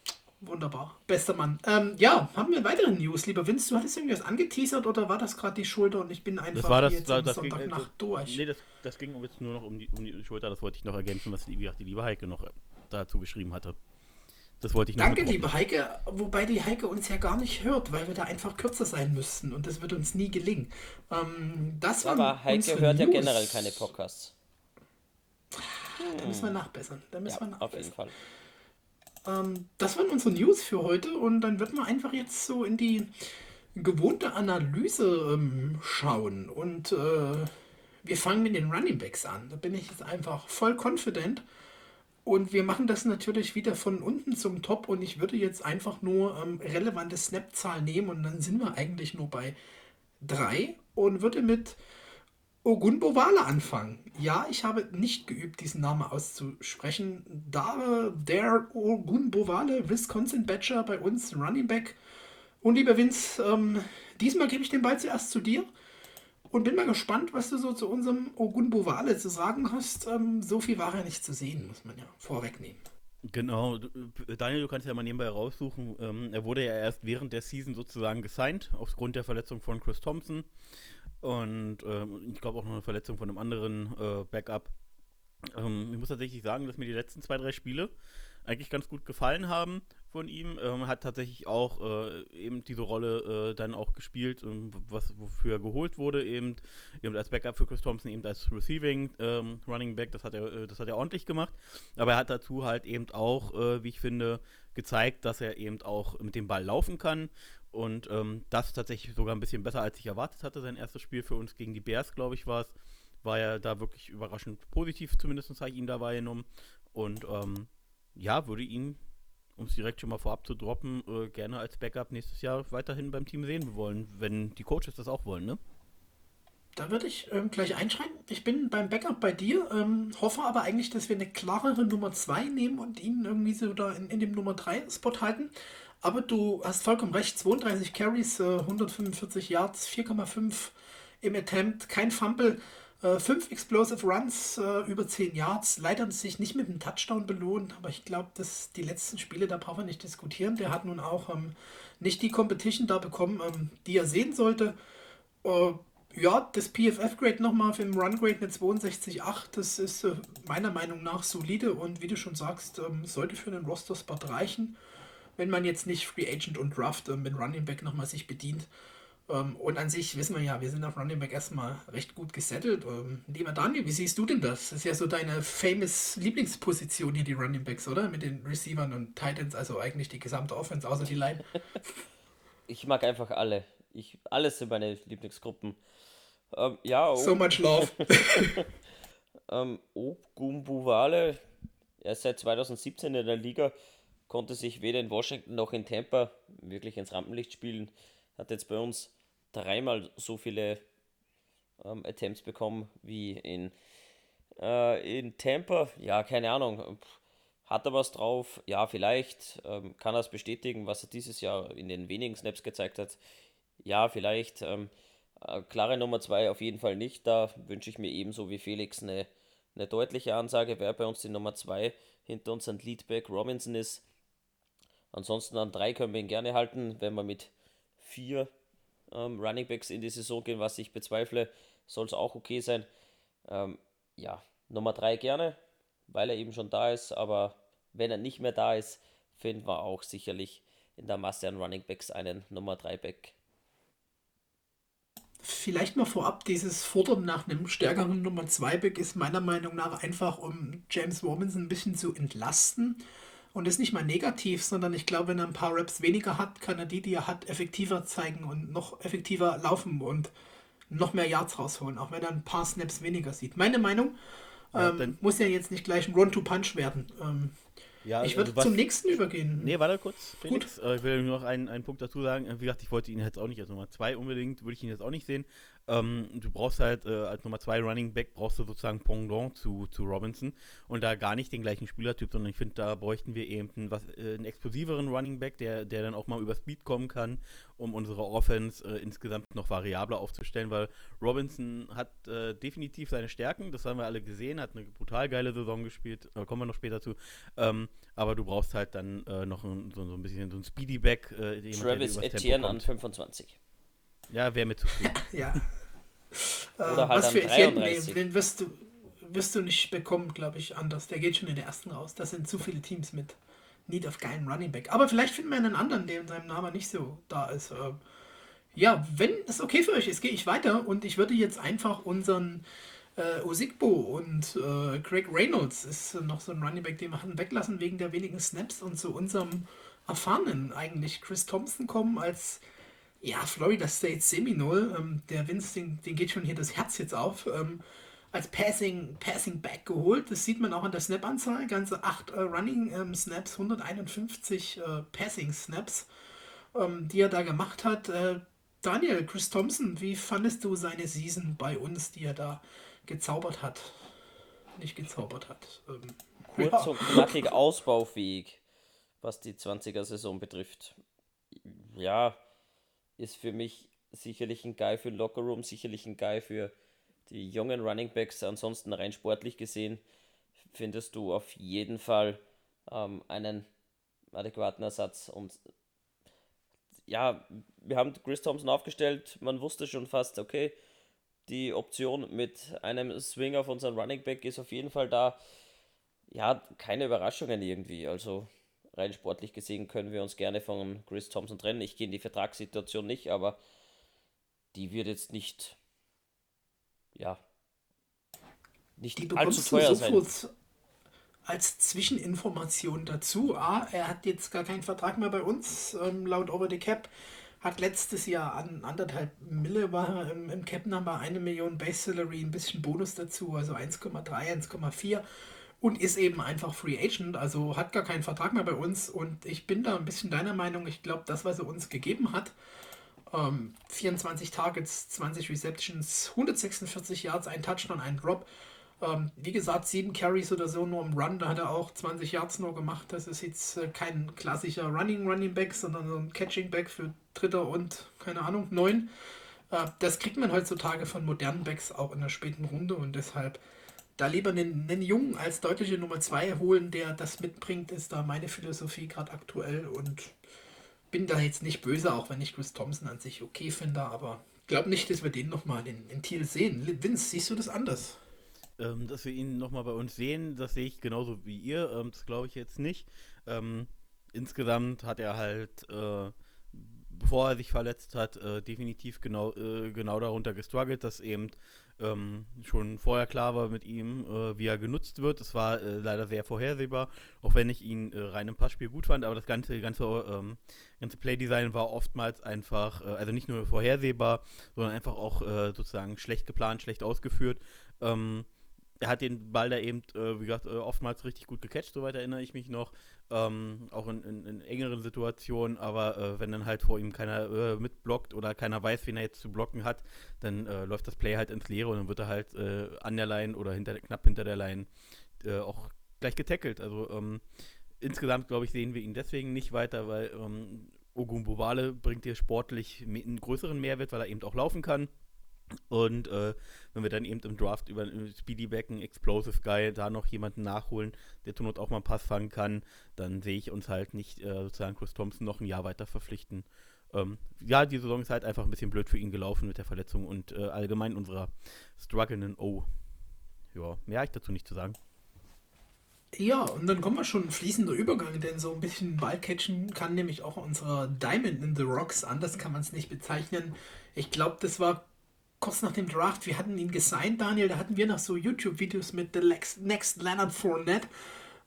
Speaker 1: Wunderbar. Bester Mann. Ähm, ja, haben wir weitere News. Lieber Vince, du hattest irgendwas angeteasert oder war das gerade die Schulter und ich bin einfach
Speaker 3: das war das,
Speaker 1: jetzt
Speaker 3: das, das Sonntagnacht ging, durch? Nee, das, das ging jetzt nur noch um die, um die Schulter. Das wollte ich noch ergänzen, was die, die liebe Heike noch dazu geschrieben hatte. Das wollte ich
Speaker 1: noch Danke, liebe Heike, wobei die Heike uns ja gar nicht hört, weil wir da einfach kürzer sein müssten und das wird uns nie gelingen. Ähm, das
Speaker 2: Aber Heike hört News. ja generell keine Podcasts.
Speaker 1: Da müssen wir nachbessern. Da müssen
Speaker 2: Ja,
Speaker 1: wir
Speaker 2: auf jeden
Speaker 1: nachbessern.
Speaker 2: Fall.
Speaker 1: Ähm, das waren unsere News für heute und dann wird man einfach jetzt so in die gewohnte Analyse ähm, schauen und äh, wir fangen mit den Running Backs an. Da bin ich jetzt einfach voll confident und wir machen das natürlich wieder von unten zum Top und ich würde jetzt einfach nur ähm, relevante Snap-Zahl nehmen und dann sind wir eigentlich nur bei drei und würde mit Ogunbowale anfangen. Ja, ich habe nicht geübt, diesen Namen auszusprechen. Da der Ogunbowale, Wisconsin Badger bei uns, Running Back. Und lieber Vince, ähm, diesmal gebe ich den Ball zuerst zu dir und bin mal gespannt, was du so zu unserem Ogunbowale zu sagen hast. Ähm, so viel war er nicht zu sehen, muss man ja vorwegnehmen.
Speaker 3: Genau, äh, Daniel, du kannst ja mal nebenbei raussuchen. Ähm, er wurde ja erst während der Season sozusagen gesigned, aufgrund der Verletzung von Chris Thompson. Und ähm, ich glaube auch noch eine Verletzung von einem anderen äh, Backup. Ähm, ich muss tatsächlich sagen, dass mir die letzten zwei, drei Spiele eigentlich ganz gut gefallen haben von ihm. Ähm, hat tatsächlich auch äh, eben diese Rolle äh, dann auch gespielt, ähm, was, wofür er geholt wurde, eben, eben als Backup für Chris Thompson, eben als Receiving ähm, Running Back, das hat, er, äh, das hat er ordentlich gemacht. Aber er hat dazu halt eben auch, äh, wie ich finde, gezeigt, dass er eben auch mit dem Ball laufen kann. Und ähm, das tatsächlich sogar ein bisschen besser, als ich erwartet hatte. Sein erstes Spiel für uns gegen die Bears, glaube ich, war es. War er da wirklich überraschend positiv, zumindest habe ich ihn da wahrgenommen. Und ähm, ja, würde ihn, um es direkt schon mal vorab zu droppen, äh, gerne als Backup nächstes Jahr weiterhin beim Team sehen wollen, wenn die Coaches das auch wollen, ne?
Speaker 1: Da würde ich ähm, gleich einschreiten. Ich bin beim Backup bei dir, ähm, hoffe aber eigentlich, dass wir eine klarere Nummer 2 nehmen und ihn irgendwie so da in, in dem Nummer 3 Spot halten. Aber du hast vollkommen recht, 32 Carries, äh, 145 Yards, 4,5 im Attempt, kein Fumble, 5 Explosive Runs, äh, über 10 Yards. Leider sich nicht mit einem Touchdown belohnt, aber ich glaube, dass die letzten Spiele, da brauchen wir nicht diskutieren. Der hat nun auch ähm, nicht die Competition da bekommen, ähm, die er sehen sollte. Äh, ja, das PFF-Grade nochmal für den Run-Grade eine 62,8. Das ist äh, meiner Meinung nach solide und wie du schon sagst, ähm, sollte für einen Roster-Spot reichen, wenn man jetzt nicht Free Agent und Draft äh, mit Running Back nochmal sich bedient. Ähm, und an sich wissen wir ja, wir sind auf Running Back erstmal recht gut gesettelt. Ähm, lieber Daniel, wie siehst du denn das? Das ist ja so deine famous Lieblingsposition hier, die Running Backs, oder? Mit den Receivern und Titans, also eigentlich die gesamte Offense, außer die Line.
Speaker 2: Ich mag einfach alle. Ich, alles sind meine Lieblingsgruppen. Ähm, ja, oh,
Speaker 1: So much love.
Speaker 2: ähm, Ogumbuwale, er ist seit 2017 in der Liga, konnte sich weder in Washington noch in Tampa wirklich ins Rampenlicht spielen. Hat jetzt bei uns dreimal so viele ähm, Attempts bekommen wie in, äh, in Tampa. Ja, keine Ahnung. Hat er was drauf? Ja, vielleicht. Ähm, kann er es bestätigen, was er dieses Jahr in den wenigen Snaps gezeigt hat? Ja, vielleicht. Ähm, äh, klare Nummer 2 auf jeden Fall nicht. Da wünsche ich mir ebenso wie Felix eine, eine deutliche Ansage, wer bei uns die Nummer 2 hinter unseren Leadback Robinson ist. Ansonsten an 3 können wir ihn gerne halten, wenn wir mit 4 ähm, Runningbacks in die Saison gehen, was ich bezweifle, soll es auch okay sein. Ähm, ja, Nummer 3 gerne, weil er eben schon da ist, aber wenn er nicht mehr da ist, finden wir auch sicherlich in der Masse an Runningbacks einen Nummer 3 Back.
Speaker 1: Vielleicht mal vorab, dieses Fordern nach einem stärkeren Nummer 2 Back ist meiner Meinung nach einfach, um James Robinson ein bisschen zu entlasten. Und ist nicht mal negativ, sondern ich glaube, wenn er ein paar Reps weniger hat, kann er die, die er hat, effektiver zeigen und noch effektiver laufen und noch mehr Yards rausholen, auch wenn er ein paar Snaps weniger sieht. Meine Meinung
Speaker 3: Ja,
Speaker 1: ähm, muss ja jetzt nicht gleich ein Run-to-Punch werden. Ähm,
Speaker 3: Ja,
Speaker 1: ich würde
Speaker 3: also was-
Speaker 1: zum nächsten übergehen.
Speaker 3: Nee, warte kurz, Felix. Äh, ich will nur noch einen, einen Punkt dazu sagen. Äh, Wie gesagt, ich wollte ihn jetzt auch nicht als Nummer 2 unbedingt, würde ich ihn jetzt auch nicht sehen. Ähm, du brauchst halt äh, als Nummer 2 Running Back, brauchst du sozusagen Pendant zu, zu Robinson und da gar nicht den gleichen Spielertyp, sondern ich finde, da bräuchten wir eben einen, was, äh, einen explosiveren Running Back, der, der dann auch mal über Speed kommen kann, um unsere Offense äh, insgesamt noch variabler aufzustellen, weil Robinson hat äh, definitiv seine Stärken, das haben wir alle gesehen, hat eine brutal geile Saison gespielt, äh, kommen wir noch später zu. Ähm, aber du brauchst halt dann äh, noch ein, so, so ein bisschen so ein Speedy Back.
Speaker 2: Travis Etienne an
Speaker 3: kommt.
Speaker 2: 25.
Speaker 3: Ja, wäre mir zu früh.
Speaker 1: Ja.
Speaker 2: Oder halt
Speaker 1: was für Etienne,
Speaker 2: 33.
Speaker 1: den, wirst du, wirst du nicht bekommen, glaube ich, anders. Der geht schon in der ersten raus. Das sind zu viele Teams mit Need of geilen Running Back. Aber vielleicht finden wir einen anderen, der in seinem Namen nicht so da ist. Ähm, ja, wenn es okay für euch ist, gehe ich weiter und ich würde jetzt einfach unseren Äh, Osigbo und äh, Craig Reynolds ist noch so ein Running Back, den wir hatten weglassen wegen der wenigen Snaps und zu unserem erfahrenen eigentlich Chris Thompson kommen als ja, Florida State Seminole. Ähm, der Vince, den, den geht schon hier das Herz jetzt auf. Ähm, als Passing, Passing Back geholt. Das sieht man auch an der Snap-Anzahl. Ganze 8 äh, Running ähm, Snaps, 151 äh, Passing Snaps, ähm, die er da gemacht hat. Äh, Daniel, Chris Thompson, wie fandest du seine Season bei uns, die er da gezaubert hat? Nicht gezaubert hat. Ähm,
Speaker 2: Kurz ja. und knackig ausbaufähig, was die 20er-Saison betrifft. Ja, ist für mich sicherlich ein Guy für Lockerroom, sicherlich ein Guy für die jungen Running Backs. Ansonsten rein sportlich gesehen findest du auf jeden Fall ähm, einen adäquaten Ersatz. Und ja, wir haben Chris Thompson aufgestellt. Man wusste schon fast, okay, die Option mit einem Swing auf unseren Running Back ist auf jeden Fall da. Ja, keine Überraschungen irgendwie. Also rein sportlich gesehen können wir uns gerne von Chris Thompson trennen. Ich gehe in die Vertragssituation nicht, aber die wird jetzt nicht, ja,
Speaker 1: nicht die allzu teuer sein. Als Zwischeninformation dazu, A, er hat jetzt gar keinen Vertrag mehr bei uns, ähm, laut Over the Cap. Hat letztes Jahr an anderthalb Mille war im, im Cap Number eine Million Base Salary, ein bisschen Bonus dazu, also 1,3, 1,4 und ist eben einfach Free Agent, also hat gar keinen Vertrag mehr bei uns. Und ich bin da ein bisschen deiner Meinung. Ich glaube, das, was er uns gegeben hat, ähm, 24 Targets, 20 Receptions, 146 Yards, ein Touchdown, ein Drop. Ähm, wie gesagt, 7 Carries oder so nur im Run, da hat er auch 20 Yards nur gemacht. Das ist jetzt äh, kein klassischer Running Running Back, sondern so ein Catching Back für Dritter und, keine Ahnung, 9. Äh, das kriegt man heutzutage von modernen Backs auch in der späten Runde und deshalb da lieber einen, einen Jungen als deutliche Nummer 2 holen, der das mitbringt, ist da meine Philosophie gerade aktuell und bin da jetzt nicht böse, auch wenn ich Chris Thompson an sich okay finde, aber glaube nicht, dass wir den nochmal in, in Thiel sehen. Vince, siehst du das anders?
Speaker 3: Ähm, dass wir ihn nochmal bei uns sehen, das sehe ich genauso wie ihr. Ähm, das glaube ich jetzt nicht. Ähm, insgesamt hat er halt, äh, bevor er sich verletzt hat, äh, definitiv genau, äh, genau darunter gestruggelt, dass eben ähm, schon vorher klar war mit ihm, äh, wie er genutzt wird. Es war äh, leider sehr vorhersehbar, auch wenn ich ihn äh, rein im Passspiel gut fand, aber das ganze, ganze, ähm, ganze Playdesign war oftmals einfach, äh, also nicht nur vorhersehbar, sondern einfach auch äh, sozusagen schlecht geplant, schlecht ausgeführt. Ähm, er hat den Ball da eben, äh, wie gesagt, äh, oftmals richtig gut gecatcht, soweit erinnere ich mich noch. Ähm, auch in, in, in, engeren Situationen, aber äh, wenn dann halt vor ihm keiner äh, mitblockt oder keiner weiß, wen er jetzt zu blocken hat, dann äh, läuft das Play halt ins Leere und dann wird er halt an der Line oder hinter, knapp hinter der Line auch gleich getackelt. Also ähm, insgesamt, glaube ich, sehen wir ihn deswegen nicht weiter, weil ähm, Ogumbowale bringt dir sportlich einen größeren Mehrwert, weil er eben auch laufen kann. Und äh, wenn wir dann eben im Draft über Speedy Back, einen Explosive Guy, da noch jemanden nachholen, der zur Not auch mal einen Pass fangen kann, dann sehe ich uns halt nicht äh, sozusagen Chris Thompson noch ein Jahr weiter verpflichten. Ähm, ja, die Saison ist halt einfach ein bisschen blöd für ihn gelaufen mit der Verletzung und äh, allgemein unserer strugglenden O. Ja, mehr habe ich dazu nicht zu sagen.
Speaker 1: Ja, und dann kommen wir schon fließender Übergang, denn so ein bisschen Ballcatchen kann nämlich auch unserer Diamond in the Rocks, anders kann man es nicht bezeichnen. Ich glaube, das war kurz nach dem Draft, wir hatten ihn gesigned, Daniel, da hatten wir noch so YouTube-Videos mit The Next Leonard Fournette.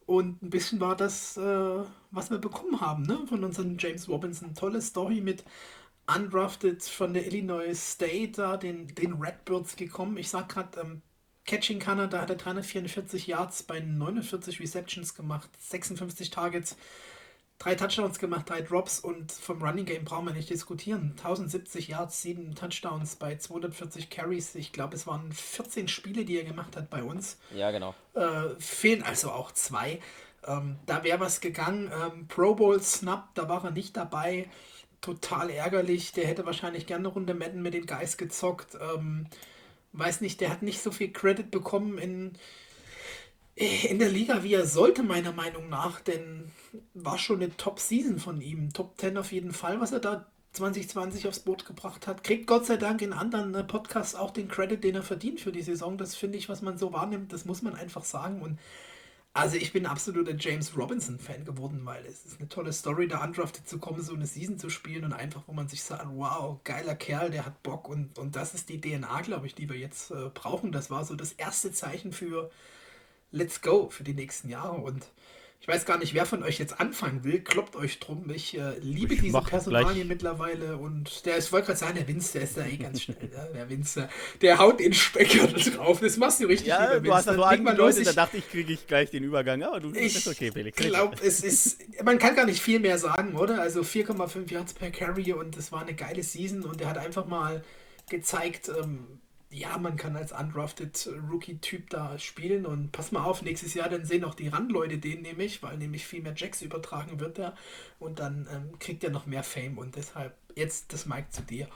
Speaker 1: Und ein bisschen war das, äh, was wir bekommen haben, ne? Von unserem James Robinson. Tolle Story mit undrafted von der Illinois State, da den, den Redbirds gekommen. Ich sag gerade, ähm, Catching Canada hat er 344 Yards bei 49 Receptions gemacht, 56 Targets, drei Touchdowns gemacht, drei Drops und vom Running Game brauchen wir nicht diskutieren. 1070 Yards, sieben Touchdowns bei 240 Carries. Ich glaube, es waren 14 Spiele, die er gemacht hat bei uns.
Speaker 2: Ja, genau.
Speaker 1: Äh, fehlen also auch zwei. Ähm, da wäre was gegangen. Ähm, Pro Bowl Snap, da war er nicht dabei. Total ärgerlich. Der hätte wahrscheinlich gerne eine Runde Madden mit den Guys gezockt. Ähm, weiß nicht, der hat nicht so viel Credit bekommen in in der Liga, wie er sollte, meiner Meinung nach, denn war schon eine Top-Season von ihm. Top 10 auf jeden Fall, was er da 2020 aufs Boot gebracht hat. Kriegt Gott sei Dank in anderen äh, Podcasts auch den Credit, den er verdient für die Saison. Das finde ich, was man so wahrnimmt, das muss man einfach sagen. Und Also ich bin absoluter James Robinson-Fan geworden, weil es ist eine tolle Story, da undrafted zu kommen, so eine Season zu spielen und einfach, wo man sich sagt, wow, geiler Kerl, der hat Bock und, und das ist die DNA, glaube ich, die wir jetzt äh, brauchen. Das war so das erste Zeichen für Let's Go für die nächsten Jahre und ich weiß gar nicht, wer von euch jetzt anfangen will. Kloppt euch drum. Ich äh, liebe
Speaker 3: Ich
Speaker 1: diese Personalien
Speaker 3: gleich.
Speaker 1: mittlerweile. Und der, ich wollte gerade sagen, der Vince, der ist da eh ganz schnell. ja, der Vince, der haut den Specker drauf. Das machst du richtig,
Speaker 3: Ja, du hast das
Speaker 1: los.
Speaker 3: angedeutet, da
Speaker 1: Ich,
Speaker 3: dachte ich, kriege ich gleich den Übergang. Aber du
Speaker 1: ich
Speaker 3: ist okay, Felix.
Speaker 1: glaube, es ist, man kann gar nicht viel mehr sagen, oder? Also 4,5 Yards per Carry und es war eine geile Season und er hat einfach mal gezeigt, ähm, ja, man kann als undrafted Rookie-Typ da spielen und pass mal auf, nächstes Jahr dann sehen auch die Randleute den nämlich, weil nämlich viel mehr Jacks übertragen wird da und dann ähm, kriegt er noch mehr Fame und deshalb jetzt das Mic zu dir.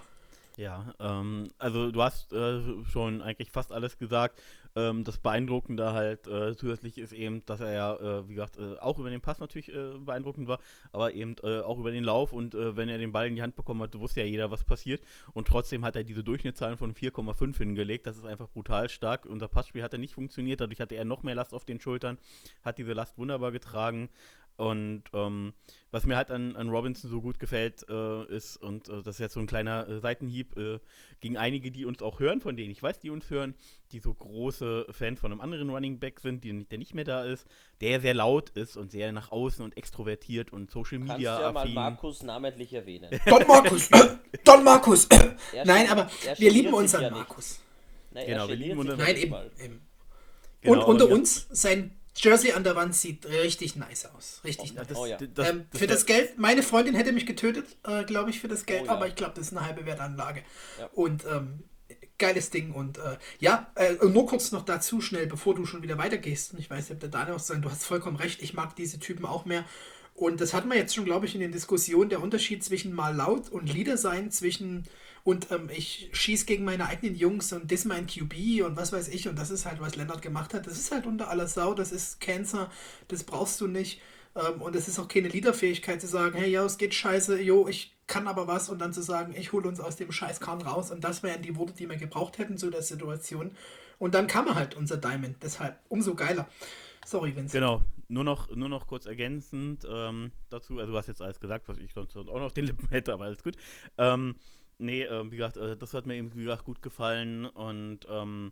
Speaker 3: Ja, ähm, also du hast äh, schon eigentlich fast alles gesagt. Ähm, das Beeindruckende halt äh, zusätzlich ist eben, dass er ja, äh, wie gesagt, äh, auch über den Pass natürlich äh, beeindruckend war, aber eben äh, auch über den Lauf und äh, wenn er den Ball in die Hand bekommen hat, wusste ja jeder, was passiert und trotzdem hat er diese Durchschnittszahlen von 4,5 hingelegt. Das ist einfach brutal stark. Unser Passspiel hat er nicht funktioniert, dadurch hatte er noch mehr Last auf den Schultern, hat diese Last wunderbar getragen. Und ähm, was mir halt an, an Robinson so gut gefällt, äh, ist, und äh, das ist jetzt so ein kleiner äh, Seitenhieb äh, gegen einige, die uns auch hören, von denen ich weiß, die uns hören, die so große Fans von einem anderen Running Back sind, die, der nicht mehr da ist, der sehr laut ist und sehr nach außen und extrovertiert und Social
Speaker 2: Kannst
Speaker 3: Media
Speaker 2: ja mal. Markus namentlich erwähnen.
Speaker 1: Don Markus! Don Markus! Nein, aber
Speaker 2: er
Speaker 1: wir lieben unseren
Speaker 2: ja.
Speaker 1: Markus.
Speaker 2: Nein,
Speaker 3: Genau, wir lieben unseren-
Speaker 1: Nein, eben. eben.
Speaker 3: Genau,
Speaker 1: und unter
Speaker 3: ja.
Speaker 1: uns, sein Jersey an der Wand sieht richtig nice aus. Richtig
Speaker 3: Ja,
Speaker 1: nice.
Speaker 3: das,
Speaker 2: Oh ja.
Speaker 3: das,
Speaker 1: ähm,
Speaker 3: das
Speaker 1: für das Geld, meine Freundin hätte mich getötet, äh, glaube ich, für das Geld,
Speaker 2: Oh ja.
Speaker 1: aber ich glaube, das ist eine halbe Wertanlage.
Speaker 2: Ja.
Speaker 1: Und ähm, geiles Ding. Und äh, ja, äh, und nur kurz noch dazu schnell, bevor du schon wieder weitergehst. Und ich weiß nicht, ob der Daniel was sagen, du hast vollkommen recht, ich mag diese Typen auch mehr. Und das hatten wir jetzt schon, glaube ich, in den Diskussionen, der Unterschied zwischen mal laut und Leader sein, zwischen und ähm, ich schieße gegen meine eigenen Jungs und dis mein QB und was weiß ich. Und das ist halt, was Lennart gemacht hat. Das ist halt unter aller Sau, das ist Cancer, das brauchst du nicht. Ähm, und es ist auch keine Leaderfähigkeit zu sagen, hey, ja, es geht scheiße, jo, ich kann aber was. Und dann zu sagen, ich hole uns aus dem Scheißkram raus. Und das wären die Worte, die wir gebraucht hätten zu der Situation. Und dann kam er halt, unser Diamond. Deshalb umso geiler. Sorry, Vince.
Speaker 3: Genau, nur noch, nur noch kurz ergänzend ähm, dazu, also du hast jetzt alles gesagt, was ich sonst auch noch auf den Lippen hätte, aber alles gut. Ähm, nee, ähm, wie gesagt, äh, das hat mir eben, wie gesagt, gut gefallen und ähm,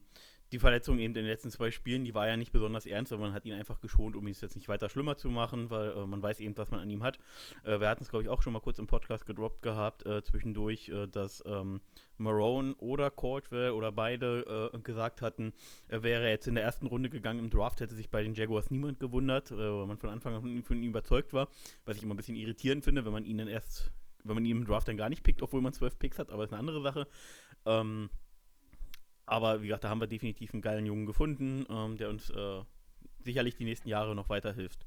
Speaker 3: die Verletzung eben in den letzten zwei Spielen, die war ja nicht besonders ernst, aber man hat ihn einfach geschont, um es jetzt nicht weiter schlimmer zu machen, weil äh, man weiß eben, was man an ihm hat. Äh, wir hatten es, glaube ich, auch schon mal kurz im Podcast gedroppt gehabt, äh, zwischendurch, äh, dass ähm, Marone oder Caldwell oder beide äh, gesagt hatten, er wäre jetzt in der ersten Runde gegangen im Draft, hätte sich bei den Jaguars niemand gewundert, äh, weil man von Anfang an von ihm überzeugt war, was ich immer ein bisschen irritierend finde, wenn man ihn dann erst, wenn man ihn im Draft dann gar nicht pickt, obwohl man zwölf Picks hat, aber ist eine andere Sache. Ähm, aber wie gesagt, da haben wir definitiv einen geilen Jungen gefunden, ähm, der uns äh, sicherlich die nächsten Jahre noch weiterhilft.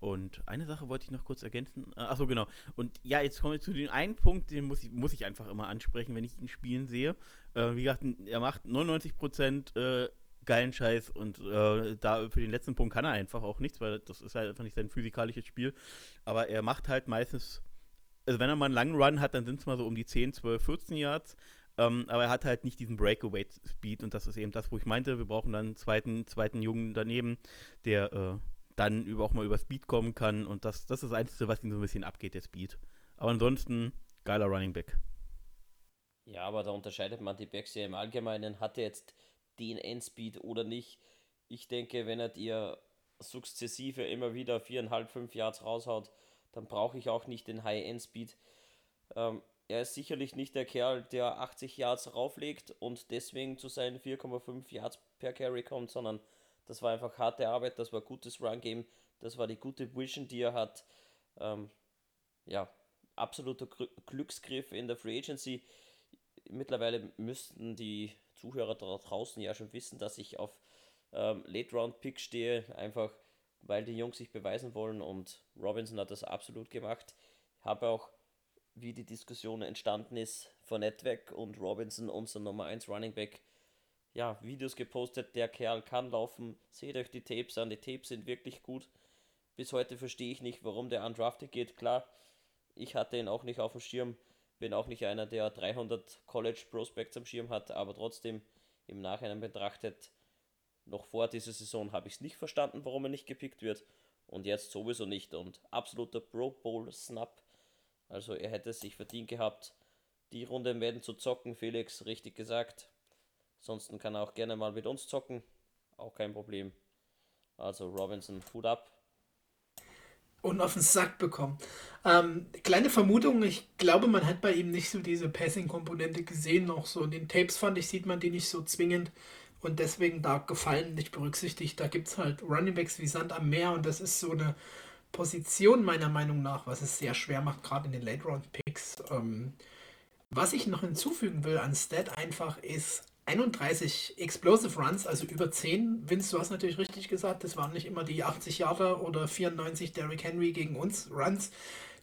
Speaker 3: Und eine Sache wollte ich noch kurz ergänzen. Äh, achso, genau. Und ja, jetzt kommen wir zu dem einen Punkt, den muss ich, muss ich einfach immer ansprechen, wenn ich ihn spielen sehe. Äh, wie gesagt, er macht 99% äh, geilen Scheiß und äh, da für den letzten Punkt kann er einfach auch nichts, weil das ist halt einfach nicht sein physikalisches Spiel. Aber er macht halt meistens, also wenn er mal einen langen Run hat, dann sind es mal so um die 10, 12, 14 Yards. Ähm, aber er hat halt nicht diesen Breakaway-Speed und das ist eben das, wo ich meinte, wir brauchen dann einen zweiten, zweiten Jungen daneben, der äh, dann über, auch mal über Speed kommen kann und das, das ist das Einzige, was ihn so ein bisschen abgeht, der Speed. Aber ansonsten, geiler Running Back.
Speaker 2: Ja, aber da unterscheidet man die Backs ja im Allgemeinen. Hat er jetzt den Endspeed oder nicht? Ich denke, wenn er dir sukzessive immer wieder 4,5, 5 Yards raushaut, dann brauche ich auch nicht den High-End-Speed. Ähm, er ist sicherlich nicht der Kerl, der 80 Yards rauflegt und deswegen zu seinen 4,5 Yards per Carry kommt, sondern das war einfach harte Arbeit, das war gutes Run-Game, das war die gute Vision, die er hat. Ähm, ja, absoluter Gr- Glücksgriff in der Free Agency. Mittlerweile müssten die Zuhörer da draußen ja schon wissen, dass ich auf ähm, Late-Round-Pick stehe, einfach weil die Jungs sich beweisen wollen und Robinson hat das absolut gemacht. Habe auch, wie die Diskussion entstanden ist, von Netweg und Robinson, unser Nummer 1 Running Back, ja, Videos gepostet, der Kerl kann laufen, seht euch die Tapes an, die Tapes sind wirklich gut. Bis heute verstehe ich nicht, warum der undrafted geht. Klar, ich hatte ihn auch nicht auf dem Schirm, bin auch nicht einer, der 300 College Prospects am Schirm hat, aber trotzdem im Nachhinein betrachtet Noch vor dieser Saison habe ich es nicht verstanden, warum er nicht gepickt wird. Und jetzt sowieso nicht. Und absoluter Pro Bowl Snap. Also er hätte sich verdient gehabt, die Runde Madden zu zocken. Felix, richtig gesagt. Ansonsten kann er auch gerne mal mit uns zocken. Auch kein Problem. Also Robinson, Hut ab.
Speaker 1: Und auf den Sack bekommen. Ähm, kleine Vermutung, ich glaube, man hat bei ihm nicht so diese Passing-Komponente gesehen. Noch so in den Tapes fand ich, sieht man die nicht so zwingend. Und deswegen da gefallen nicht berücksichtigt. Da gibt es halt Runningbacks wie Sand am Meer. Und das ist so eine Position meiner Meinung nach, was es sehr schwer macht, gerade in den Late-Round-Picks. Ähm, was ich noch hinzufügen will an Stat einfach ist 31 Explosive Runs, also über 10. Vince, du hast natürlich richtig gesagt, das waren nicht immer die 80 Jahre oder 94 Derrick Henry gegen uns Runs.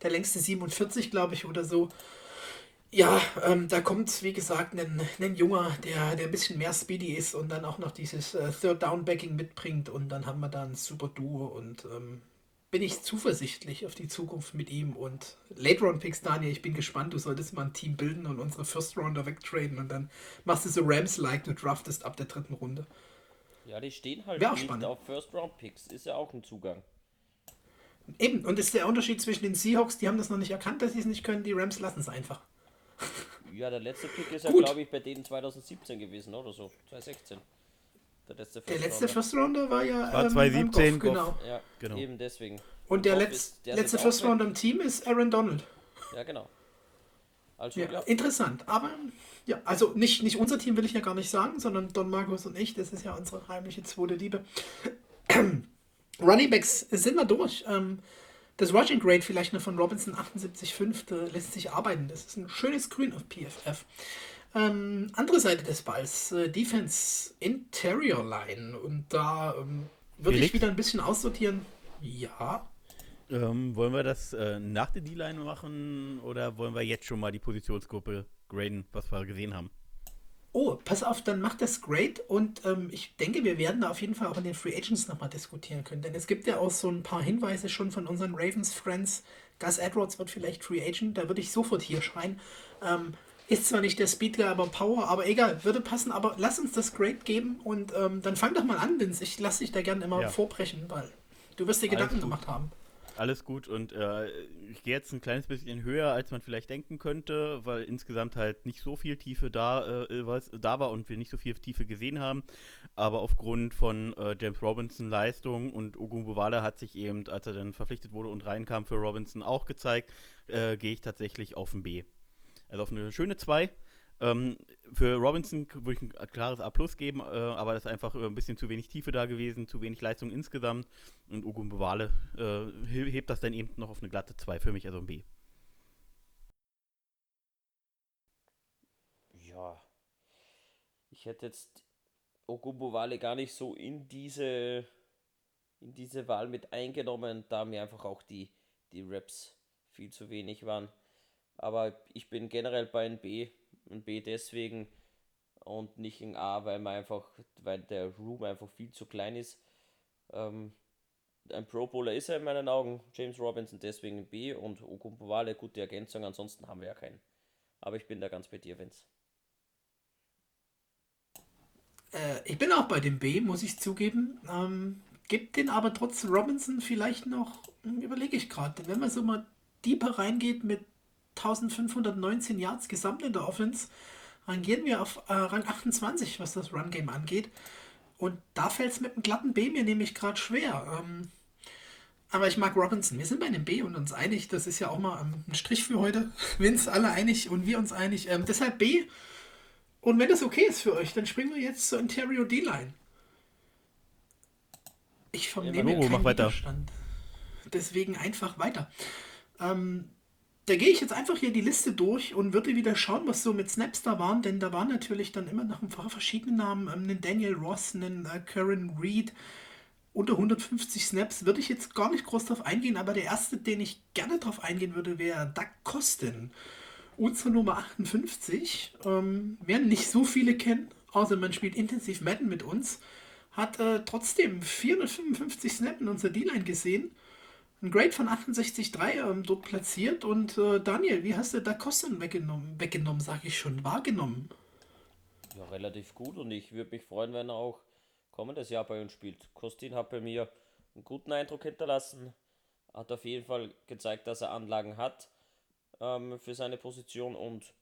Speaker 1: Der längste 47, glaube ich, oder so. Ja, ähm, da kommt, wie gesagt, ein, ein Junger, der, der ein bisschen mehr speedy ist und dann auch noch dieses äh, Third Down Backing mitbringt und dann haben wir da ein super Duo und ähm, bin ich zuversichtlich auf die Zukunft mit ihm und Late Round Picks, Daniel, ich bin gespannt, du solltest mal ein Team bilden und unsere First Rounder wegtraden und dann machst du so Rams-like, du draftest ab der dritten Runde.
Speaker 2: Ja, die stehen halt
Speaker 1: Wäre auch spannend.
Speaker 2: auf First Round Picks. Ist ja auch ein Zugang.
Speaker 1: Eben, und das ist der Unterschied zwischen den Seahawks, die haben das noch nicht erkannt, dass sie es nicht können, die Rams lassen es einfach.
Speaker 2: Ja, der letzte Pick ist ja, glaube ich, bei denen 2017 gewesen oder so. 2016. Der letzte
Speaker 1: Der
Speaker 2: First
Speaker 1: letzte
Speaker 2: Rounder.
Speaker 1: First Rounder war ja
Speaker 3: War
Speaker 1: ähm,
Speaker 3: 2017,
Speaker 1: Goff, genau.
Speaker 3: Goff.
Speaker 2: Ja,
Speaker 3: Genau.
Speaker 2: eben deswegen.
Speaker 1: Und der,
Speaker 2: Goff
Speaker 1: letz,
Speaker 2: ist- der
Speaker 1: letzte First. Rounder im Team ist Aaron Donald.
Speaker 2: Ja, genau. Also,
Speaker 1: Ja,
Speaker 2: ja.
Speaker 1: interessant. Aber ja, also nicht, nicht unser Team will ich ja gar nicht sagen, sondern Don Markus und ich, das ist ja unsere heimliche zweite Liebe. Running Backs sind wir durch. Ähm, das Rushing Grade vielleicht noch von Robinson 78,5, da lässt sich arbeiten. Das ist ein schönes Grün auf PFF. Ähm, andere Seite des Balls, äh, Defense Interior Line. Und da ähm, würde ich wieder ein bisschen aussortieren. Ja.
Speaker 3: Ähm, wollen wir das äh, nach der D-Line machen oder wollen wir jetzt schon mal die Positionsgruppe graden, was wir gesehen haben?
Speaker 1: Oh, pass auf, dann macht das great und ähm, ich denke, wir werden da auf jeden Fall auch in den Free Agents nochmal diskutieren können, denn es gibt ja auch so ein paar Hinweise schon von unseren Ravens-Friends. Gus Edwards wird vielleicht Free Agent, da würde ich sofort hier schreien. Ähm, ist zwar nicht der Speedler, aber Power, aber egal, würde passen, aber lass uns das great geben und ähm, dann fang doch mal an, Vince. Ich lasse dich da gerne immer
Speaker 3: Ja.
Speaker 1: vorbrechen, weil du wirst dir Gedanken
Speaker 3: gut.
Speaker 1: gemacht haben.
Speaker 3: Alles gut und äh, ich gehe jetzt ein kleines bisschen höher, als man vielleicht denken könnte, weil insgesamt halt nicht so viel Tiefe da, äh, was, da war und wir nicht so viel Tiefe gesehen haben. Aber aufgrund von äh, James Robinson Leistung und Ogunbowale hat sich eben, als er dann verpflichtet wurde und reinkam für Robinson auch gezeigt, äh, gehe ich tatsächlich auf ein B. Also auf eine schöne 2. Ähm, für Robinson würde ich ein klares A plus geben, äh, aber das ist einfach äh, ein bisschen zu wenig Tiefe da gewesen, zu wenig Leistung insgesamt. Und Ugo Bewale äh, he- hebt das dann eben noch auf eine glatte 2 für mich, also ein B.
Speaker 2: Ja. Ich hätte jetzt Ogumbowale gar nicht so in diese in diese Wahl mit eingenommen, da mir einfach auch die, die Raps viel zu wenig waren. Aber ich bin generell bei ein B. Ein B deswegen und nicht ein A, weil man einfach, weil der Room einfach viel zu klein ist. Ähm, ein Pro Bowler ist er in meinen Augen, James Robinson deswegen B und Ogumbowale gute Ergänzung, ansonsten haben wir ja keinen. Aber ich bin da ganz bei dir, Vince.
Speaker 1: Äh, ich bin auch bei dem B, muss ich zugeben. Ähm, gibt den aber trotz Robinson vielleicht noch, hm, überlege ich gerade, wenn man so mal deeper reingeht mit 1519 Yards gesamt in der Offense, dann gehen wir auf äh, Rang 28, was das Run-Game angeht. Und da fällt es mit einem glatten B mir nämlich gerade schwer. Ähm, aber ich mag Robinson. Wir sind bei einem B und uns einig. Das ist ja auch mal ähm, ein Strich für heute. Vince, alle einig und wir uns einig. Ähm, deshalb B. Und wenn das okay ist für euch, dann springen wir jetzt zur Interior D-Line. Ich vernehme
Speaker 3: Logo,
Speaker 1: keinen
Speaker 3: mach weiter.
Speaker 1: Widerstand. Deswegen einfach weiter. Ähm, da gehe ich jetzt einfach hier die Liste durch und würde wieder schauen, was so mit Snaps da waren, denn da waren natürlich dann immer noch ein paar verschiedene Namen. Ähm, einen Daniel Ross, einen äh, Karen Reed, unter 150 Snaps würde ich jetzt gar nicht groß drauf eingehen, aber der erste, den ich gerne drauf eingehen würde, wäre Doug Kosten. Unsere Nummer 58. Ähm, werden nicht so viele kennen, außer man spielt intensiv Madden mit uns. Hat äh, trotzdem 455 Snap in unserer D-Line gesehen. Ein Grade von 68,3 ähm, dort platziert. Und äh, Daniel, wie hast du Doug Kosten weggenommen? Weggenommen, sage ich schon. Wahrgenommen.
Speaker 2: Ja, relativ gut und ich würde mich freuen, wenn er auch kommendes Jahr bei uns spielt. Kostin hat bei mir einen guten Eindruck hinterlassen, hat auf jeden Fall gezeigt, dass er Anlagen hat ähm, für seine Position und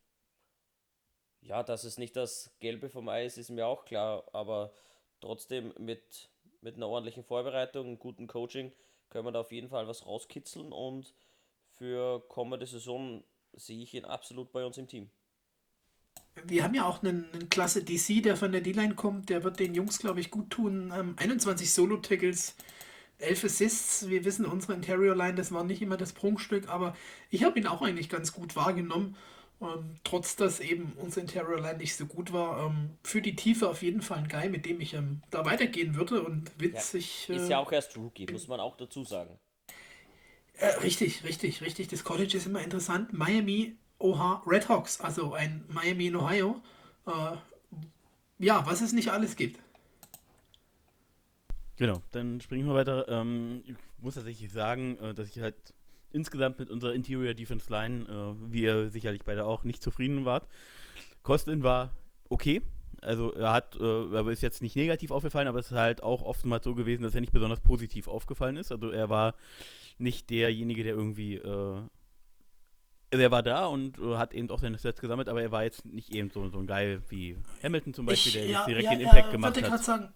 Speaker 2: ja, dass es nicht das Gelbe vom Eis ist mir auch klar, aber trotzdem mit, mit einer ordentlichen Vorbereitung, einem guten Coaching können wir da auf jeden Fall was rauskitzeln und für kommende Saison sehe ich ihn absolut bei uns im Team.
Speaker 1: Wir haben ja auch einen, einen Klasse DC, der von der D-Line kommt. Der wird den Jungs, glaube ich, gut tun. Ähm, 21 Solo-Tackles, 11 Assists. Wir wissen, unsere Interior-Line, das war nicht immer das Prunkstück, aber ich habe ihn auch eigentlich ganz gut wahrgenommen. Ähm, trotz dass eben unser Interior Line nicht so gut war, ähm, für die Tiefe auf jeden Fall ein Guy, mit dem ich ähm, da weitergehen würde und witzig.
Speaker 2: Ja, ist
Speaker 1: äh,
Speaker 2: ja auch erst Rookie, muss man auch dazu sagen.
Speaker 1: Äh, richtig, richtig, richtig. Das College ist immer interessant. Miami, Oha, Red Hawks, also ein Miami in Ohio. Äh, ja, was es nicht alles gibt.
Speaker 3: Genau, dann springen wir weiter. Ähm, ich muss tatsächlich sagen, äh, dass ich halt insgesamt mit unserer Interior Defense Line, äh, wie ihr sicherlich beide auch, nicht zufrieden wart. Kostin war okay. Also er hat, äh, er ist jetzt nicht negativ aufgefallen, aber es ist halt auch oftmals so gewesen, dass er nicht besonders positiv aufgefallen ist. Also er war nicht derjenige, der irgendwie äh, also er war da und äh, hat eben auch seine Sets gesammelt, aber er war jetzt nicht eben so, so ein Geil wie Hamilton zum Beispiel,
Speaker 1: Ich-
Speaker 3: der
Speaker 1: ja,
Speaker 3: direkt
Speaker 1: ja,
Speaker 3: den Impact
Speaker 1: ja,
Speaker 3: gemacht
Speaker 1: wollte gerade
Speaker 3: hat.
Speaker 1: sagen,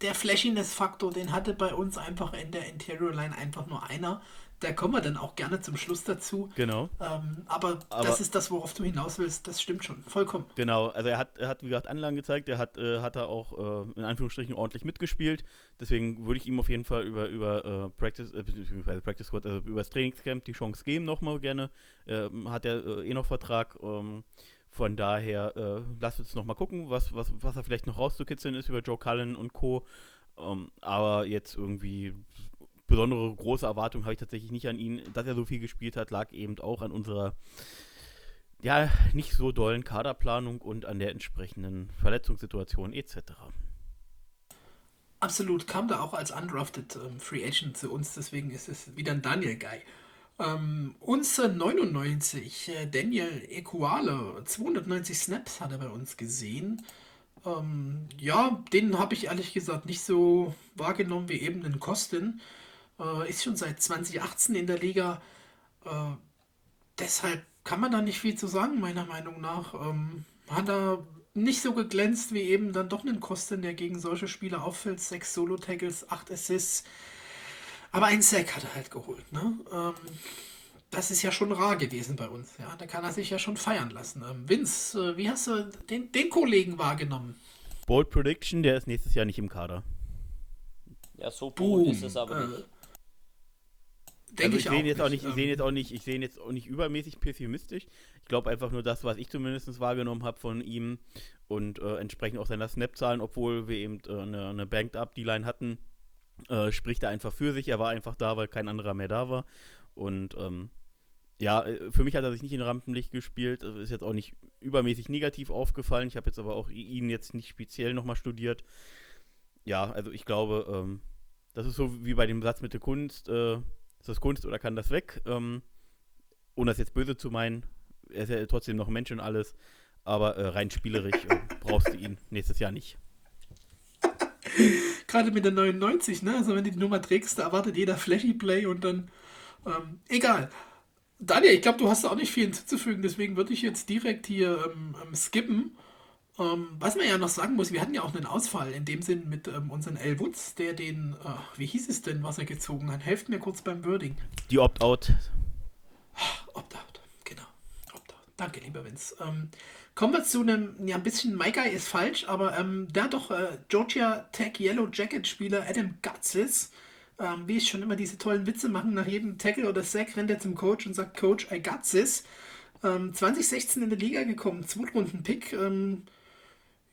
Speaker 1: der Flashiness-Faktor, den hatte bei uns einfach in der Interior Line einfach nur einer. Da kommen wir dann auch gerne zum Schluss dazu.
Speaker 3: Genau.
Speaker 1: Ähm, aber,
Speaker 3: Aber-
Speaker 1: das ist das, worauf du hinaus willst. Das stimmt schon. Vollkommen.
Speaker 3: Genau, also er hat, er hat wie gesagt, Anlagen gezeigt, er hat, äh, hat er auch äh, in Anführungsstrichen ordentlich mitgespielt. Deswegen würde ich ihm auf jeden Fall über, über äh, Practice, äh, Practice Squad, also über das Trainingscamp die Chance geben, nochmal gerne. Ähm, hat er äh, eh noch Vertrag. Ähm, von daher, äh, lasst uns nochmal gucken, was, was, was er vielleicht noch rauszukitzeln ist über Joe Cullen und Co. Ähm, aber jetzt irgendwie besondere große Erwartungen habe ich tatsächlich nicht an ihn. Dass er so viel gespielt hat, lag eben auch an unserer ja, nicht so dollen Kaderplanung und an der entsprechenden Verletzungssituation etc.
Speaker 1: Absolut. Kam da auch als undrafted ähm, Free Agent zu uns. Deswegen ist es wieder ein Daniel-Guy. Ähm, unser 99, äh, Daniel Equale, 290 Snaps hat er bei uns gesehen. Ähm, ja, den habe ich ehrlich gesagt nicht so wahrgenommen wie eben den Kostin. Äh, ist schon seit 2018 in der Liga. Äh, deshalb kann man da nicht viel zu sagen, meiner Meinung nach. Ähm, hat er nicht so geglänzt wie eben dann doch einen Kostin, der gegen solche Spieler auffällt. Sechs Solo-Tackles, acht Assists. Aber einen Sack hat er halt geholt. Ne? Ähm, das ist ja schon rar gewesen bei uns. Ja? Da kann er sich ja schon feiern lassen. Ähm, Vince, äh, wie hast du den, den Kollegen wahrgenommen?
Speaker 3: Bold Prediction, der ist nächstes Jahr nicht im Kader.
Speaker 2: Ja, so
Speaker 1: Boom.
Speaker 2: gut ist es aber
Speaker 1: Äh,
Speaker 2: nicht.
Speaker 1: Denke
Speaker 3: also ich
Speaker 1: ich
Speaker 3: sehe ihn jetzt auch
Speaker 1: nicht.
Speaker 3: nicht, ich sehe ihn jetzt auch nicht, ich sehe jetzt auch nicht übermäßig pessimistisch. Ich glaube einfach nur das, was ich zumindest wahrgenommen habe von ihm und äh, entsprechend auch seiner Snap-Zahlen, obwohl wir eben äh, eine, eine Banked Up D-Line hatten, äh, spricht er einfach für sich. Er war einfach da, weil kein anderer mehr da war. Und ähm, ja, äh, für mich hat er sich nicht in Rampenlicht gespielt. Also Ist jetzt auch nicht übermäßig negativ aufgefallen. Ich habe jetzt aber auch ihn jetzt nicht speziell nochmal studiert. Ja, also ich glaube, ähm, das ist so wie bei dem Satz mit der Kunst. Äh, ist das Kunst oder kann das weg? Ähm, ohne das jetzt böse zu meinen. Er ist ja trotzdem noch ein Mensch und alles. Aber äh, rein spielerisch äh, brauchst du ihn nächstes Jahr nicht.
Speaker 1: Gerade mit der 99, ne? Also wenn du die Nummer trägst, da erwartet jeder Flashy Play und dann. Ähm, egal. Daniel, ich glaube, du hast da auch nicht viel hinzuzufügen, deswegen würde ich jetzt direkt hier ähm, ähm, skippen. Ähm, was man ja noch sagen muss, wir hatten ja auch einen Ausfall in dem Sinn mit ähm, unseren L. Woods, der den, äh, wie hieß es denn, was er gezogen hat? Helft mir kurz beim Wording.
Speaker 3: Die Opt-out.
Speaker 1: Opt-out, genau. Opt-out. Danke, lieber Vince. Ähm, kommen wir zu einem, ja, ein bisschen Maikai ist falsch, aber ähm, der hat doch äh, Georgia Tech Yellow Jacket Spieler Adam Gutzis, ähm, wie ich schon immer diese tollen Witze machen, nach jedem Tackle oder Sack rennt er zum Coach und sagt, Coach, I got this. Ähm, 2016 in der Liga gekommen, Zweitrunden-Pick. Ähm,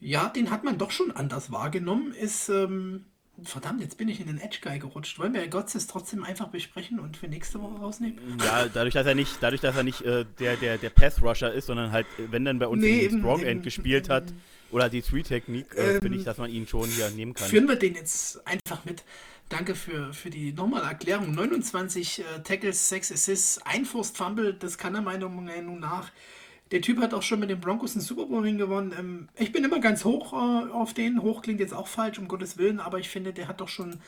Speaker 1: ja, den hat man doch schon anders wahrgenommen. Ist, ähm, verdammt, jetzt bin ich in den Edge Guy gerutscht. Wollen wir Gutzis trotzdem einfach besprechen und für nächste Woche rausnehmen?
Speaker 3: Ja, dadurch, dass er nicht, dadurch, dass er nicht äh, der, der, der Pass-Rusher ist, sondern halt, äh, wenn dann bei uns
Speaker 1: Nee, eben,
Speaker 3: Strong. End gespielt hat oder die Three-Technik, äh,
Speaker 1: Ähm,
Speaker 3: finde ich, dass man ihn schon hier nehmen kann.
Speaker 1: Führen wir den jetzt einfach mit. Danke für, für die nochmale Erklärung. 29 äh, Tackles, 6 Assists, ein Forced Fumble, das kann er meiner Meinung nach Der Typ hat auch schon mit den Broncos einen Super Bowl Ring gewonnen. Ähm, ich bin immer ganz hoch äh, auf den. Hoch klingt jetzt auch falsch, um Gottes Willen, aber ich finde, der hat doch schon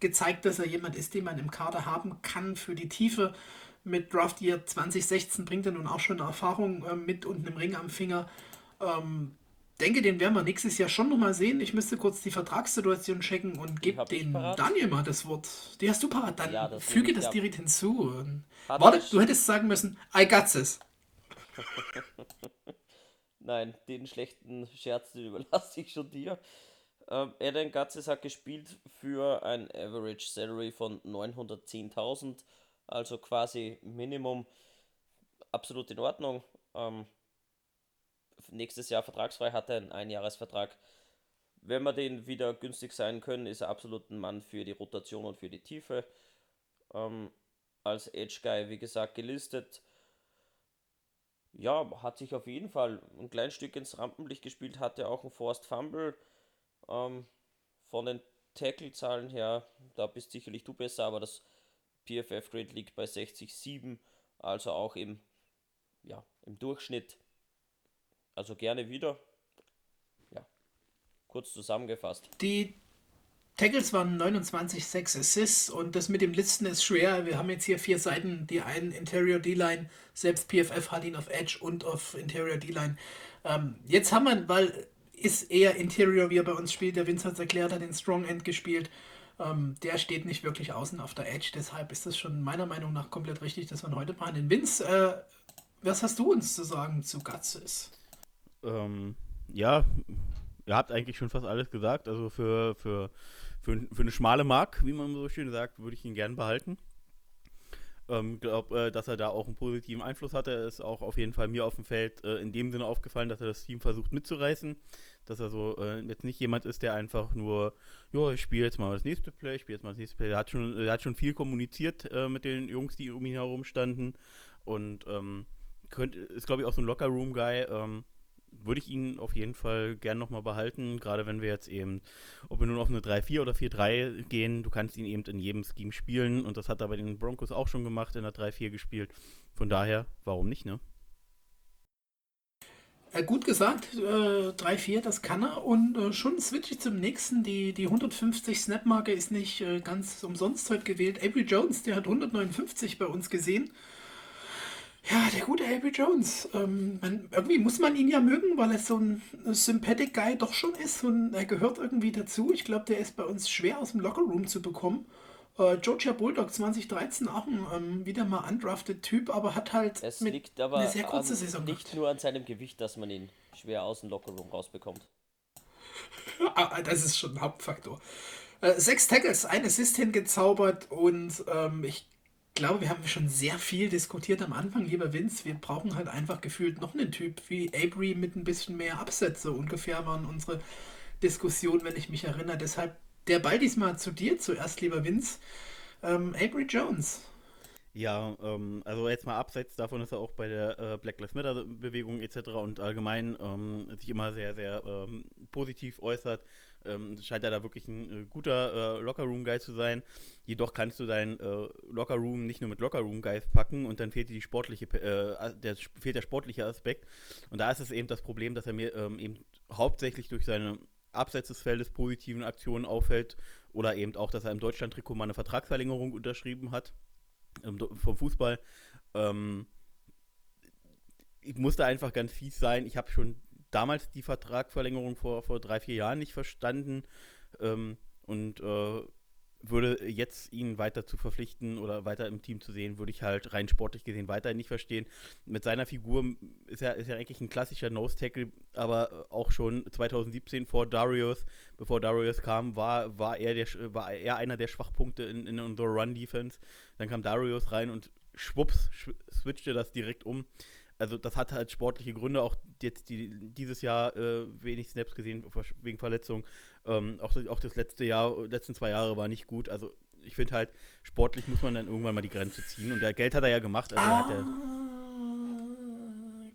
Speaker 1: gezeigt, dass er jemand ist, den man im Kader haben kann für die Tiefe. Mit Draft Year 2016 bringt er nun auch schon Erfahrung äh, mit und einem Ring am Finger. Ähm, denke, den werden wir nächstes Jahr schon nochmal sehen. Ich müsste kurz die Vertragssituation checken und gebe den Daniel mal das Wort. Die hast du parat. Dann ja, das füge das direkt hinzu. Warte, du hättest sagen müssen, I got this.
Speaker 2: Nein, den schlechten Scherz, den überlasse ich schon dir. Ähm, Adam Gatzes hat gespielt für ein Average Salary von 910.000, also quasi Minimum. Absolut in Ordnung. Ähm, nächstes Jahr vertragsfrei hat er einen Einjahresvertrag. Wenn wir den wieder günstig sein können, ist er absolut ein Mann für die Rotation und für die Tiefe. Ähm, als Edge Guy, wie gesagt, gelistet ja, hat sich auf jeden Fall ein kleines Stück ins Rampenlicht gespielt, hatte auch ein Forced Fumble. Ähm, von den Tackle-Zahlen her, da bist sicherlich du besser, aber das PFF-Grade liegt bei 60,7, also auch im, ja, im Durchschnitt. Also gerne wieder. Ja, kurz zusammengefasst.
Speaker 1: Die Tackles waren 29, 6 Assists und das mit dem Listen ist schwer. Wir haben jetzt hier vier Seiten, die einen Interior D-Line, selbst PFF hat ihn auf Edge und auf Interior D-Line. Ähm, jetzt haben wir, weil ist eher Interior, wie er bei uns spielt, der Vince hat es erklärt, hat den Strong End gespielt. Ähm, der steht nicht wirklich außen auf der Edge, deshalb ist das schon meiner Meinung nach komplett richtig, dass man heute behandeln. Vince, äh, was hast du uns zu sagen zu Gutzes?
Speaker 3: Ähm, ja, ihr habt eigentlich schon fast alles gesagt. Also für, für für, für eine schmale Mark, wie man so schön sagt, würde ich ihn gern behalten. Ähm, glaube, äh, dass er da auch einen positiven Einfluss hatte. Er ist auch auf jeden Fall mir auf dem Feld äh, in dem Sinne aufgefallen, dass er das Team versucht mitzureißen. Dass er so äh, jetzt nicht jemand ist, der einfach nur, ja, ich spiele jetzt mal das nächste Play, ich spiele jetzt mal das nächste Play. Er hat schon, er hat schon viel kommuniziert äh, mit den Jungs, die um ihn herum standen. Und ähm, könnt, ist, glaube ich, auch so ein Locker-Room-Guy. Ähm, würde ich ihn auf jeden Fall gern nochmal behalten, gerade wenn wir jetzt eben, ob wir nun auf eine 3-4 oder 4-3 gehen, du kannst ihn eben in jedem Scheme spielen und das hat er bei den Broncos auch schon gemacht, in der 3-4 gespielt. Von daher, warum nicht, ne?
Speaker 1: Äh, gut gesagt, äh, 3-4, das kann er. Und äh, schon switche ich zum nächsten. Die, die 150 Snap-Marke ist nicht äh, ganz umsonst heute gewählt. Avery Jones, der hat 159 bei uns gesehen. Ja, der gute Avery Jones. Ähm, man, irgendwie muss man ihn ja mögen, weil er so ein Sympathetic Guy doch schon ist und er gehört irgendwie dazu. Ich glaube, der ist bei uns schwer aus dem Lockerroom zu bekommen. Äh, Georgia Bulldog 2013 auch ein ähm, wieder mal undrafted Typ, aber hat halt
Speaker 2: es liegt aber eine sehr kurze Saison nicht gehabt. nur an seinem Gewicht, dass man ihn schwer aus dem Lockerroom rausbekommt.
Speaker 1: Ah, das ist schon ein Hauptfaktor. Äh, sechs Tackles, ein Assist hingezaubert und ähm, ich glaube, wir haben schon sehr viel diskutiert am Anfang, lieber Vince. Wir brauchen halt einfach gefühlt noch einen Typ wie Avery mit ein bisschen mehr Absätze. Ungefähr waren unsere Diskussionen, wenn ich mich erinnere. Deshalb der Ball diesmal zu dir zuerst, lieber Vince. Ähm, Avery Jones.
Speaker 3: Ja, ähm, also jetzt mal abseits davon, dass er auch bei der äh, Black Lives Matter Bewegung etc. und allgemein ähm, sich immer sehr, sehr ähm, positiv äußert, ähm, scheint er da wirklich ein äh, guter äh, Lockerroom-Guy zu sein. Jedoch kannst du deinen äh, Lockerroom nicht nur mit Lockerroom-Guys packen und dann fehlt dir die sportliche, äh, der, fehlt der sportliche Aspekt. Und da ist es eben das Problem, dass er mir ähm, eben hauptsächlich durch seine abseits des Feldes positiven Aktionen auffällt oder eben auch, dass er im Deutschland-Trikot mal eine Vertragsverlängerung unterschrieben hat vom Fußball. Ähm, ich musste einfach ganz fies sein. Ich habe schon damals die Vertragsverlängerung vor, vor drei, vier Jahren nicht verstanden ähm, und äh, würde jetzt ihn weiter zu verpflichten oder weiter im Team zu sehen, würde ich halt rein sportlich gesehen weiterhin nicht verstehen. Mit seiner Figur ist er, ist er eigentlich ein klassischer Nose-Tackle, aber auch schon 2017 vor Darius, bevor Darius kam, war, war, er, der, war er einer der Schwachpunkte in, in unserer Run-Defense. Dann kam Darius rein und schwupps, switchte das direkt um also das hat halt sportliche Gründe, auch jetzt die, dieses Jahr äh, wenig Snaps gesehen wegen Verletzung. Ähm, auch, auch das letzte Jahr, letzten zwei Jahre war nicht gut. Also ich finde halt, sportlich muss man dann irgendwann mal die Grenze ziehen. Und der Geld hat er ja gemacht. Also ah,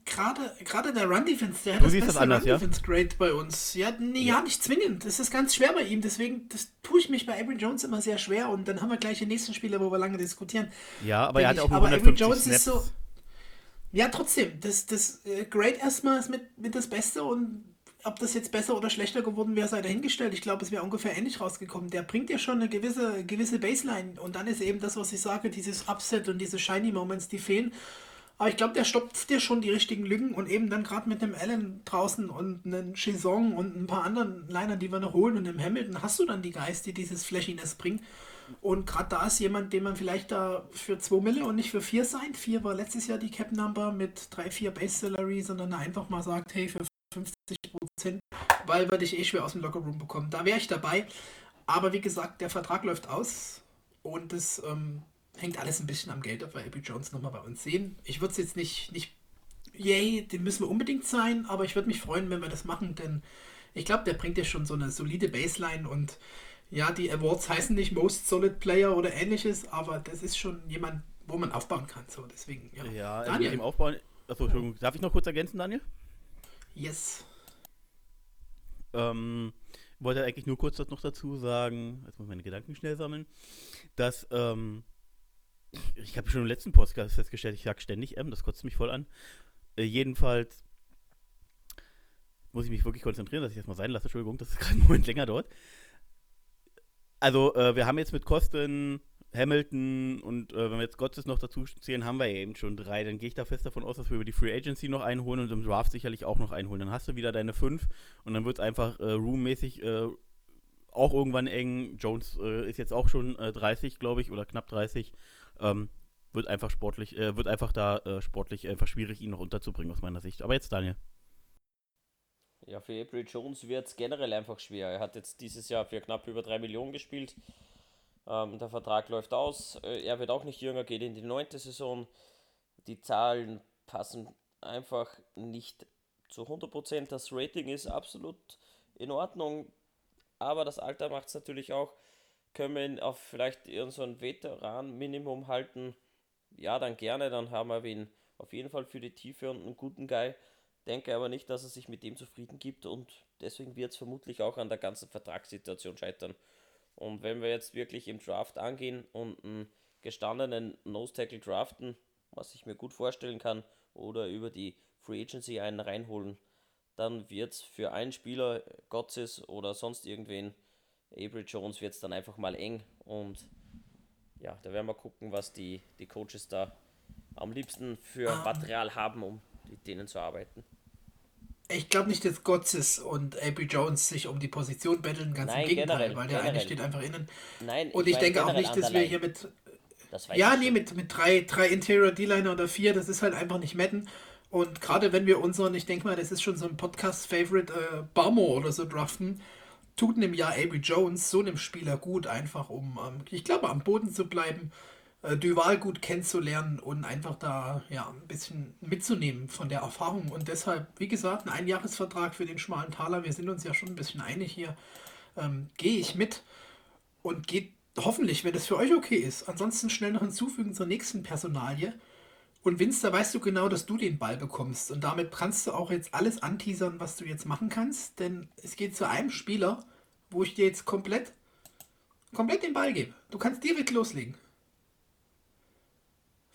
Speaker 1: gerade, gerade der Run-Defense, der
Speaker 3: hat du das beste Run-Defense-Grade
Speaker 1: ja? bei uns. Ja, nee, ja. ja, nicht zwingend. Das ist ganz schwer bei ihm. Deswegen das tue ich mich bei Avery Jones immer sehr schwer. Und dann haben wir gleich den nächsten Spieler, wo wir lange diskutieren.
Speaker 3: Ja, aber er hat auch
Speaker 1: nur 150 Jones Snaps. ist so Ja, trotzdem, das, das äh, Great erstmal ist mit, mit das Beste und ob das jetzt besser oder schlechter geworden wäre, sei dahingestellt. Ich glaube, es wäre ungefähr ähnlich rausgekommen. Der bringt ja schon eine gewisse, gewisse Baseline und dann ist eben das, was ich sage, dieses Upset und diese Shiny Moments, die fehlen. Aber ich glaube, der stopft dir schon die richtigen Lücken und eben dann gerade mit einem Allen draußen und einem Chison und ein paar anderen Linern, die wir noch holen und im Hamilton hast du dann die Geist, die dieses Flashiness bringen. Und gerade da ist jemand, den man vielleicht da für 2 Mille und nicht für 4 sein. 4 war letztes Jahr die Cap Number mit 3, 4 Base Salary, sondern einfach mal sagt, hey, für 50 Prozent, weil wir dich eh schwer aus dem Lockerroom bekommen. Da wäre ich dabei. Aber wie gesagt, der Vertrag läuft aus und das ähm, hängt alles ein bisschen am Geld, ob wir Abby Jones nochmal bei uns sehen. Ich würde es jetzt nicht, nicht, yay, den müssen wir unbedingt sein, aber ich würde mich freuen, wenn wir das machen, denn ich glaube, der bringt ja schon so eine solide Baseline und ja, die Awards heißen nicht Most Solid Player oder ähnliches, aber das ist schon jemand, wo man aufbauen kann. So, deswegen, ja.
Speaker 3: Ja, Daniel. dem Aufbauen. Achso, Entschuldigung. Darf ich noch kurz ergänzen, Daniel?
Speaker 1: Yes.
Speaker 3: Ähm, wollte eigentlich nur kurz noch dazu sagen, jetzt muss ich meine Gedanken schnell sammeln, dass, ähm, ich habe schon im letzten Podcast festgestellt, ich sage ständig M, das kotzt mich voll an. Äh, jedenfalls muss ich mich wirklich konzentrieren, dass ich das mal sein lasse, Entschuldigung, dass es gerade einen Moment länger dauert. Also, äh, wir haben jetzt mit Kosten Hamilton und äh, wenn wir jetzt Gottes noch dazu zählen, haben wir ja eben schon drei. Dann gehe ich da fest davon aus, dass wir über die Free Agency noch einholen und im Draft sicherlich auch noch einholen. Dann hast du wieder deine fünf und dann wird es einfach äh, roommäßig äh, auch irgendwann eng. Jones äh, ist jetzt auch schon 30, äh, glaube ich, oder knapp 30. Ähm, wird einfach sportlich, äh, wird einfach da sportlich einfach schwierig, ihn noch unterzubringen aus meiner Sicht. Aber jetzt Daniel.
Speaker 2: Ja, für April Jones wird es generell einfach schwer. Er hat jetzt dieses Jahr für knapp über 3 Millionen gespielt. Ähm, der Vertrag läuft aus. Äh, er wird auch nicht jünger, geht in die neunte Saison. Die Zahlen passen einfach nicht zu 100%. Das Rating ist absolut in Ordnung. Aber das Alter macht es natürlich auch. Können wir ihn auf vielleicht irgendein so Veteran-Minimum halten? Ja, dann gerne. Dann haben wir ihn auf jeden Fall für die Tiefe und einen guten Guy. Denke aber nicht, dass er sich mit dem zufrieden gibt und deswegen wird es vermutlich auch an der ganzen Vertragssituation scheitern. Und wenn wir jetzt wirklich im Draft angehen und einen gestandenen Nose Tackle draften, was ich mir gut vorstellen kann, oder über die Free Agency einen reinholen, dann wird es für einen Spieler, Gotzes oder sonst irgendwen, Avery Jones, wird es dann einfach mal eng. Und ja, da werden wir gucken, was die, die Coaches da am liebsten für um. Material haben, um mit denen zu arbeiten.
Speaker 1: Ich glaube nicht, dass Gotzes und AP Jones sich um die Position betteln, ganz Nein, im Gegenteil, generell, weil der generell. eine steht einfach innen. Nein, und ich, ich denke auch nicht, dass wir hier mit. ja, nee, mit, mit drei, drei Interior D-Liner oder vier, das ist halt einfach nicht Madden. Und gerade wenn wir unseren, ich denke mal, das ist schon so ein Podcast-Favorite, äh, Barmo oder so draften, tut einem Jahr AB Jones so einem Spieler gut, einfach um, ähm, ich glaube, am Boden zu bleiben äh, Duval gut kennenzulernen und einfach da ja ein bisschen mitzunehmen von der Erfahrung. Und deshalb, wie gesagt, ein Einjahresvertrag für den schmalen Taler. Wir sind uns ja schon ein bisschen einig hier. Ähm, Gehe ich mit und geht hoffentlich, wenn das für euch okay ist. Ansonsten schnell noch hinzufügen zur nächsten Personalie. Und Vince, da weißt du genau, dass du den Ball bekommst. Und damit kannst du auch jetzt alles anteasern, was du jetzt machen kannst. Denn es geht zu einem Spieler, wo ich dir jetzt komplett, komplett den Ball gebe. Du kannst direkt loslegen.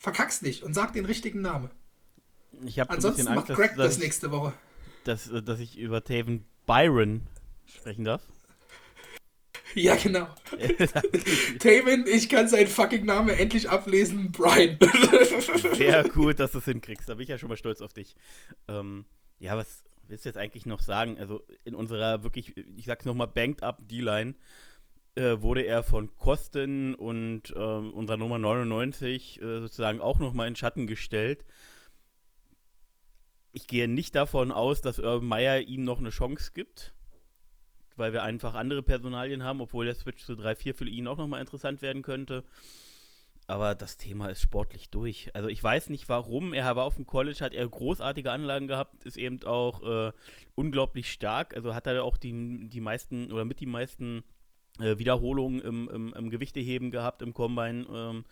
Speaker 1: Verkack's nicht und sag den richtigen Namen.
Speaker 3: Ich habe
Speaker 1: Ansonsten
Speaker 3: ein
Speaker 1: macht Craig das nächste Woche.
Speaker 3: Dass, dass ich über Taven Byron sprechen darf.
Speaker 1: Ja, genau. Taven, ich kann seinen fucking Namen endlich ablesen. Brian.
Speaker 3: Sehr gut, dass du es hinkriegst. Da bin ich ja schon mal stolz auf dich. Ähm, ja, was willst du jetzt eigentlich noch sagen? Also in unserer wirklich, ich sag's nochmal, banked up D-Line äh, wurde er von Kosten und äh, unserer Nummer 99 äh, sozusagen auch nochmal in Schatten gestellt. Ich gehe nicht davon aus, dass Urban Meyer ihm noch eine Chance gibt, weil wir einfach andere Personalien haben, obwohl der Switch zu 3-4 für ihn auch nochmal interessant werden könnte. Aber das Thema ist sportlich durch. Also ich weiß nicht warum. Er war auf dem College, hat er großartige Anlagen gehabt, ist eben auch äh, unglaublich stark. Also hat er auch die, die meisten oder mit die meisten äh, Wiederholungen im, im, im Gewichteheben gehabt im Combine. Ähm,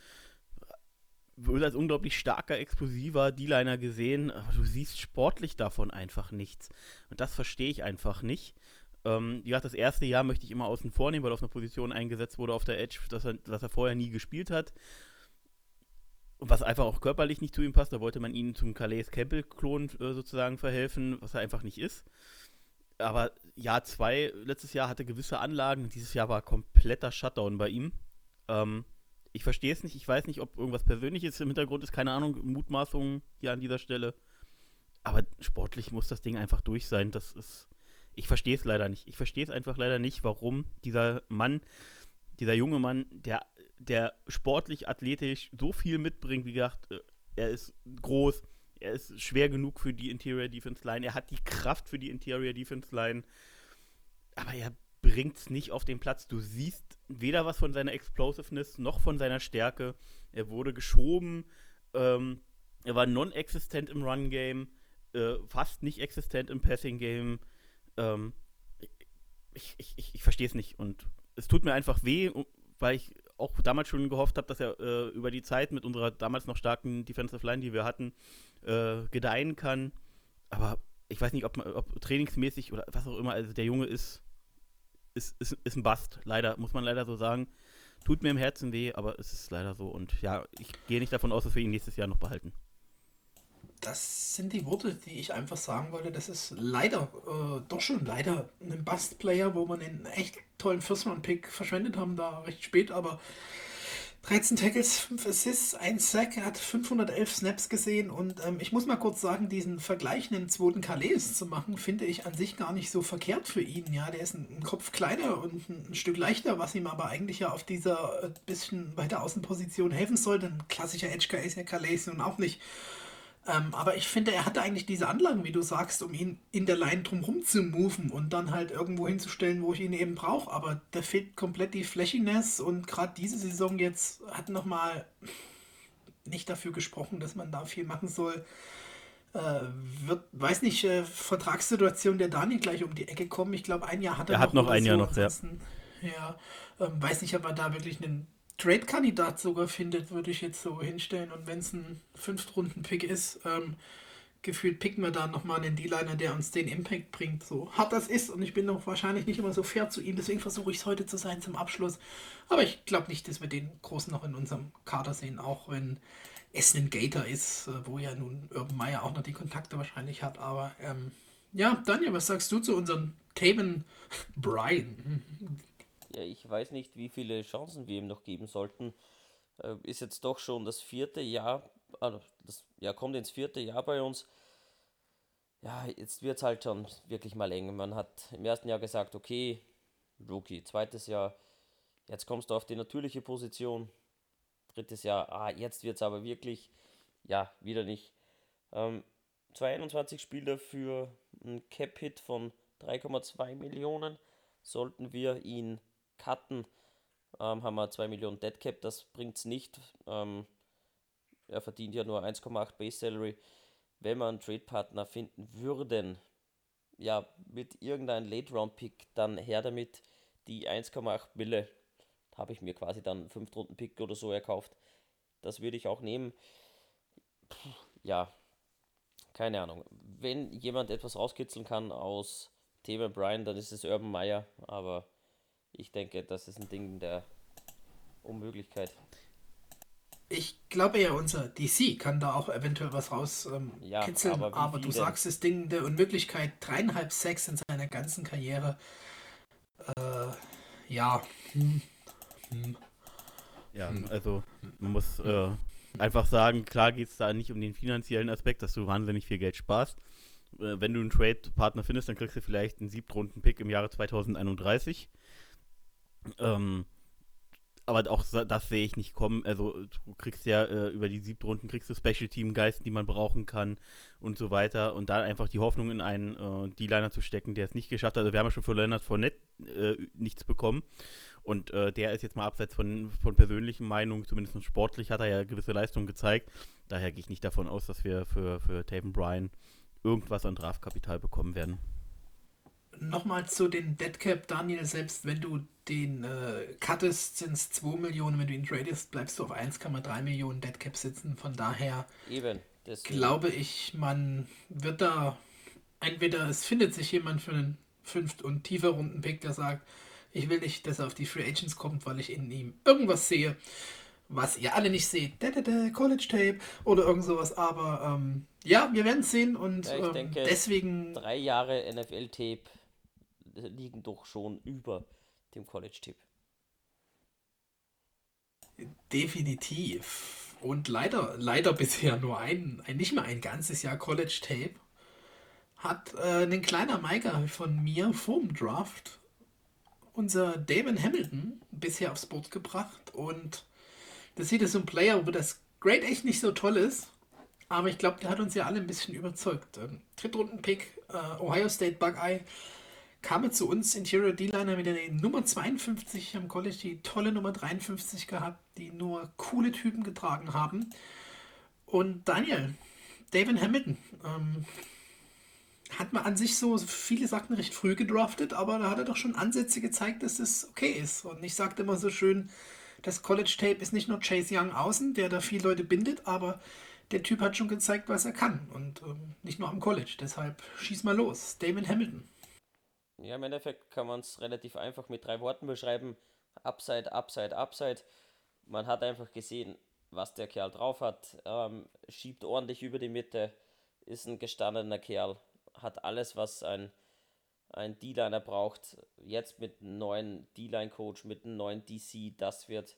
Speaker 3: wird als unglaublich starker, explosiver D-Liner gesehen, aber du siehst sportlich davon einfach nichts. Und das verstehe ich einfach nicht. Ähm, wie gesagt, das erste Jahr möchte ich immer außen vor nehmen, weil er auf einer Position eingesetzt wurde auf der Edge, dass er, dass er vorher nie gespielt hat. was einfach auch körperlich nicht zu ihm passt. Da wollte man ihn zum Calais Campbell-Klon äh, sozusagen verhelfen, was er einfach nicht ist. Aber Jahr zwei, letztes Jahr hatte gewisse Anlagen, dieses Jahr war kompletter Shutdown bei ihm. Ähm, ich verstehe es nicht, ich weiß nicht, ob irgendwas Persönliches im Hintergrund ist, keine Ahnung, Mutmaßungen hier an dieser Stelle. Aber sportlich muss das Ding einfach durch sein. Das ist. Ich verstehe es leider nicht. Ich verstehe es einfach leider nicht, warum dieser Mann, dieser junge Mann, der, der sportlich, athletisch so viel mitbringt, wie gesagt, äh, er ist groß, er ist schwer genug für die Interior Defense Line, er hat die Kraft für die Interior Defense Line, aber er bringt es nicht auf den Platz. Du siehst weder was von seiner Explosiveness noch von seiner Stärke. Er wurde geschoben, ähm, er war non-existent im Run-Game, äh, fast nicht existent im Passing-Game. Ähm, ich ich, ich, ich verstehe es nicht und es tut mir einfach weh, weil ich auch damals schon gehofft habe, dass er äh, über die Zeit mit unserer damals noch starken Defensive Line, die wir hatten, äh, gedeihen kann. Aber ich weiß nicht, ob, ob, trainingsmäßig oder was auch immer, also der Junge ist, ist, ist, ist ein Bast, leider, muss man leider so sagen. Tut mir im Herzen weh, aber es ist leider so. Und ja, ich gehe nicht davon aus, dass wir ihn nächstes Jahr noch behalten.
Speaker 1: Das sind die Worte, die ich einfach sagen wollte. Das ist leider, äh, doch schon leider ein Bust-Player, wo man einen echt tollen First-Round-Pick verschwendet haben, da recht spät, aber 13 Tackles, 5 Assists, 1 Sack, er hat 511 Snaps gesehen und ähm, ich muss mal kurz sagen, diesen Vergleich einen zweiten Calais zu machen, finde ich an sich gar nicht so verkehrt für ihn. Ja, der ist ein, ein Kopf kleiner und ein, ein, Stück leichter, was ihm aber eigentlich ja auf dieser äh, bisschen weiter Außenposition helfen sollte. Ein klassischer Edge-Guy ist ja Calais nun auch nicht. Ähm, aber ich finde, er hatte eigentlich diese Anlagen, wie du sagst, um ihn in der Line drumherum zu moven und dann halt irgendwo hinzustellen, wo ich ihn eben brauche. Aber da fehlt komplett die Flächiness und gerade diese Saison jetzt hat nochmal nicht dafür gesprochen, dass man da viel machen soll. Äh, wird, weiß nicht, äh, Vertragssituation der Daniel gleich um die Ecke kommen. Ich glaube, ein Jahr hat
Speaker 3: er, er noch. Er hat noch ein. Jahr noch, ja.
Speaker 1: Ja, ähm, weiß nicht, ob er da wirklich einen Trade-Kandidat sogar findet, würde ich jetzt so hinstellen. Und wenn es ein Fünftrunden-Pick ist, ähm, gefühlt picken wir da nochmal einen D-Liner, der uns den Impact bringt. So hart das ist und ich bin doch wahrscheinlich nicht immer so fair zu ihm, deswegen versuche ich es heute zu sein zum Abschluss. Aber ich glaube nicht, dass wir den Großen noch in unserem Kader sehen, auch wenn es ein Gator ist, äh, wo ja nun Urban Meyer auch noch die Kontakte wahrscheinlich hat. Aber ähm, ja, Daniel, was sagst du zu unserem Taven Brian?
Speaker 2: Ja, ich weiß nicht, wie viele Chancen wir ihm noch geben sollten. Äh, ist jetzt doch schon das vierte Jahr, also das ja, kommt ins vierte Jahr bei uns. Ja, jetzt wird es halt schon wirklich mal eng. Man hat im ersten Jahr gesagt, okay, Rookie, zweites Jahr, jetzt kommst du auf die natürliche Position. Drittes Jahr, ah, jetzt wird es aber wirklich, ja, wieder nicht. Ähm, 22 Spieler für ein Cap-Hit von 3,2 Millionen. Sollten wir ihn cutten, ähm, haben wir 2 Millionen Dead Cap, das bringt es nicht. Ähm, er verdient ja nur 1,8 Base Salary. Wenn wir einen Trade-Partner finden würden, ja, mit irgendeinem Late-Round-Pick, dann her damit die 1,8 Mille. Habe ich mir quasi dann 5 Runden-Pick oder so erkauft. Das würde ich auch nehmen. Puh, ja, keine Ahnung. Wenn jemand etwas rauskitzeln kann aus Thema Brian, dann ist es Urban Meyer, aber ich denke, das ist ein Ding der Unmöglichkeit.
Speaker 1: Ich glaube ja, unser DC kann da auch eventuell was raus ähm, ja, kitzeln, aber, aber du denn? sagst das Ding der Unmöglichkeit, dreieinhalb Sex in seiner ganzen Karriere. Äh, ja. Hm.
Speaker 3: Hm. Ja, also man muss äh, einfach sagen, klar geht es da nicht um den finanziellen Aspekt, dass du wahnsinnig viel Geld sparst. Äh, wenn du einen Trade-Partner findest, dann kriegst du vielleicht einen Siebtrunden-Pick im Jahre 2031. Ähm, aber auch das sehe ich nicht kommen. Also du kriegst ja äh, über die siebten Runden kriegst du Special Team Geist, die man brauchen kann und so weiter. Und da einfach die Hoffnung in einen äh, D-Liner zu stecken, der es nicht geschafft hat. Also wir haben ja schon für Leonard Fournette äh, nichts bekommen. Und äh, der ist jetzt mal abseits von, von persönlichen Meinungen, zumindest sportlich hat er ja gewisse Leistungen gezeigt. Daher gehe ich nicht davon aus, dass wir für, für Taven Bryan irgendwas an Draftkapital bekommen werden
Speaker 1: nochmal zu den Deadcap, Daniel, selbst wenn du den äh, cuttest, sind es 2 Millionen, wenn du ihn tradest, bleibst du auf 1,3 Millionen Deadcap sitzen. Von daher
Speaker 2: Eben,
Speaker 1: glaube ich, man wird da entweder es findet sich jemand für einen fünft- und tiefer Runden-Pick, der sagt, ich will nicht, dass er auf die Free Agents kommt, weil ich in ihm irgendwas sehe. was ihr alle nicht seht. Da, da, da, College Tape oder irgend sowas. Aber ähm, ja, wir werden es sehen und
Speaker 2: Ja, ich
Speaker 1: ähm,
Speaker 2: denke,
Speaker 1: deswegen.
Speaker 2: Drei Jahre NFL-Tape liegen doch schon über dem College-Tape.
Speaker 1: Definitiv. Und leider, leider bisher nur ein, ein, nicht mal ein ganzes Jahr College Tape. Hat äh, ein kleiner Maiker von mir vorm Draft unser Damon Hamilton bisher aufs Board gebracht. Und das sieht es so ein Player, wo das Grade echt nicht so toll ist. Aber ich glaube, der hat uns ja alle ein bisschen überzeugt. Ähm, Drittrunden-Pick, äh, Ohio State Buckeye, kam zu uns Interior D-Liner mit der Nummer 52 am College, die tolle Nummer 53 gehabt, die nur coole Typen getragen haben. Und Daniel, David Hamilton, ähm, hat man an sich so viele Sachen recht früh gedraftet, aber da hat er doch schon Ansätze gezeigt, dass das okay ist. Und ich sagte immer so schön, das College Tape ist nicht nur Chase Young außen, der da viele Leute bindet, aber der Typ hat schon gezeigt, was er kann. Und ähm, nicht nur am College. Deshalb schieß mal los. Damon Hamilton.
Speaker 2: Ja, im Endeffekt kann man es relativ einfach mit drei Worten beschreiben. Upside, Upside, Upside. Man hat einfach gesehen, was der Kerl drauf hat. Ähm, schiebt ordentlich über die Mitte, ist ein gestandener Kerl, hat alles, was ein, ein D-Liner braucht. Jetzt mit einem neuen D-Line-Coach, mit einem neuen DC, das wird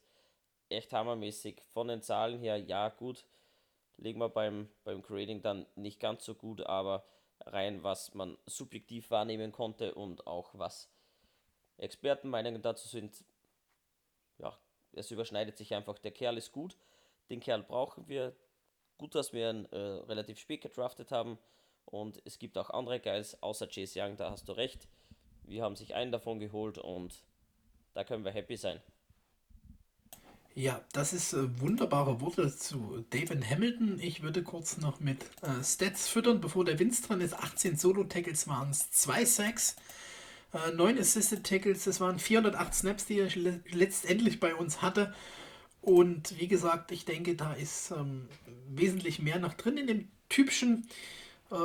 Speaker 2: echt hammermäßig. Von den Zahlen her, ja, gut. Legen wir beim, beim Grading dann nicht ganz so gut, aber rein, was man subjektiv wahrnehmen konnte und auch was Expertenmeinungen dazu sind. Ja, es überschneidet sich einfach. Der Kerl ist gut, den Kerl brauchen wir. Gut, dass wir ihn äh, relativ spät gedraftet haben. Und es gibt auch andere Guys, außer Chase Young, da hast du recht. Wir haben sich einen davon geholt und da können wir happy sein.
Speaker 1: Ja, das ist äh, wunderbare Worte zu David Hamilton. Ich würde kurz noch mit äh, Stats füttern, bevor der Vince dran ist. 18 Solo-Tackles waren es, 2 Sacks, äh, 9 Assisted Tackles, das waren 408 Snaps, die er le letztendlich bei uns hatte. Und wie gesagt, ich denke, da ist ähm, wesentlich mehr noch drin in dem typischen äh,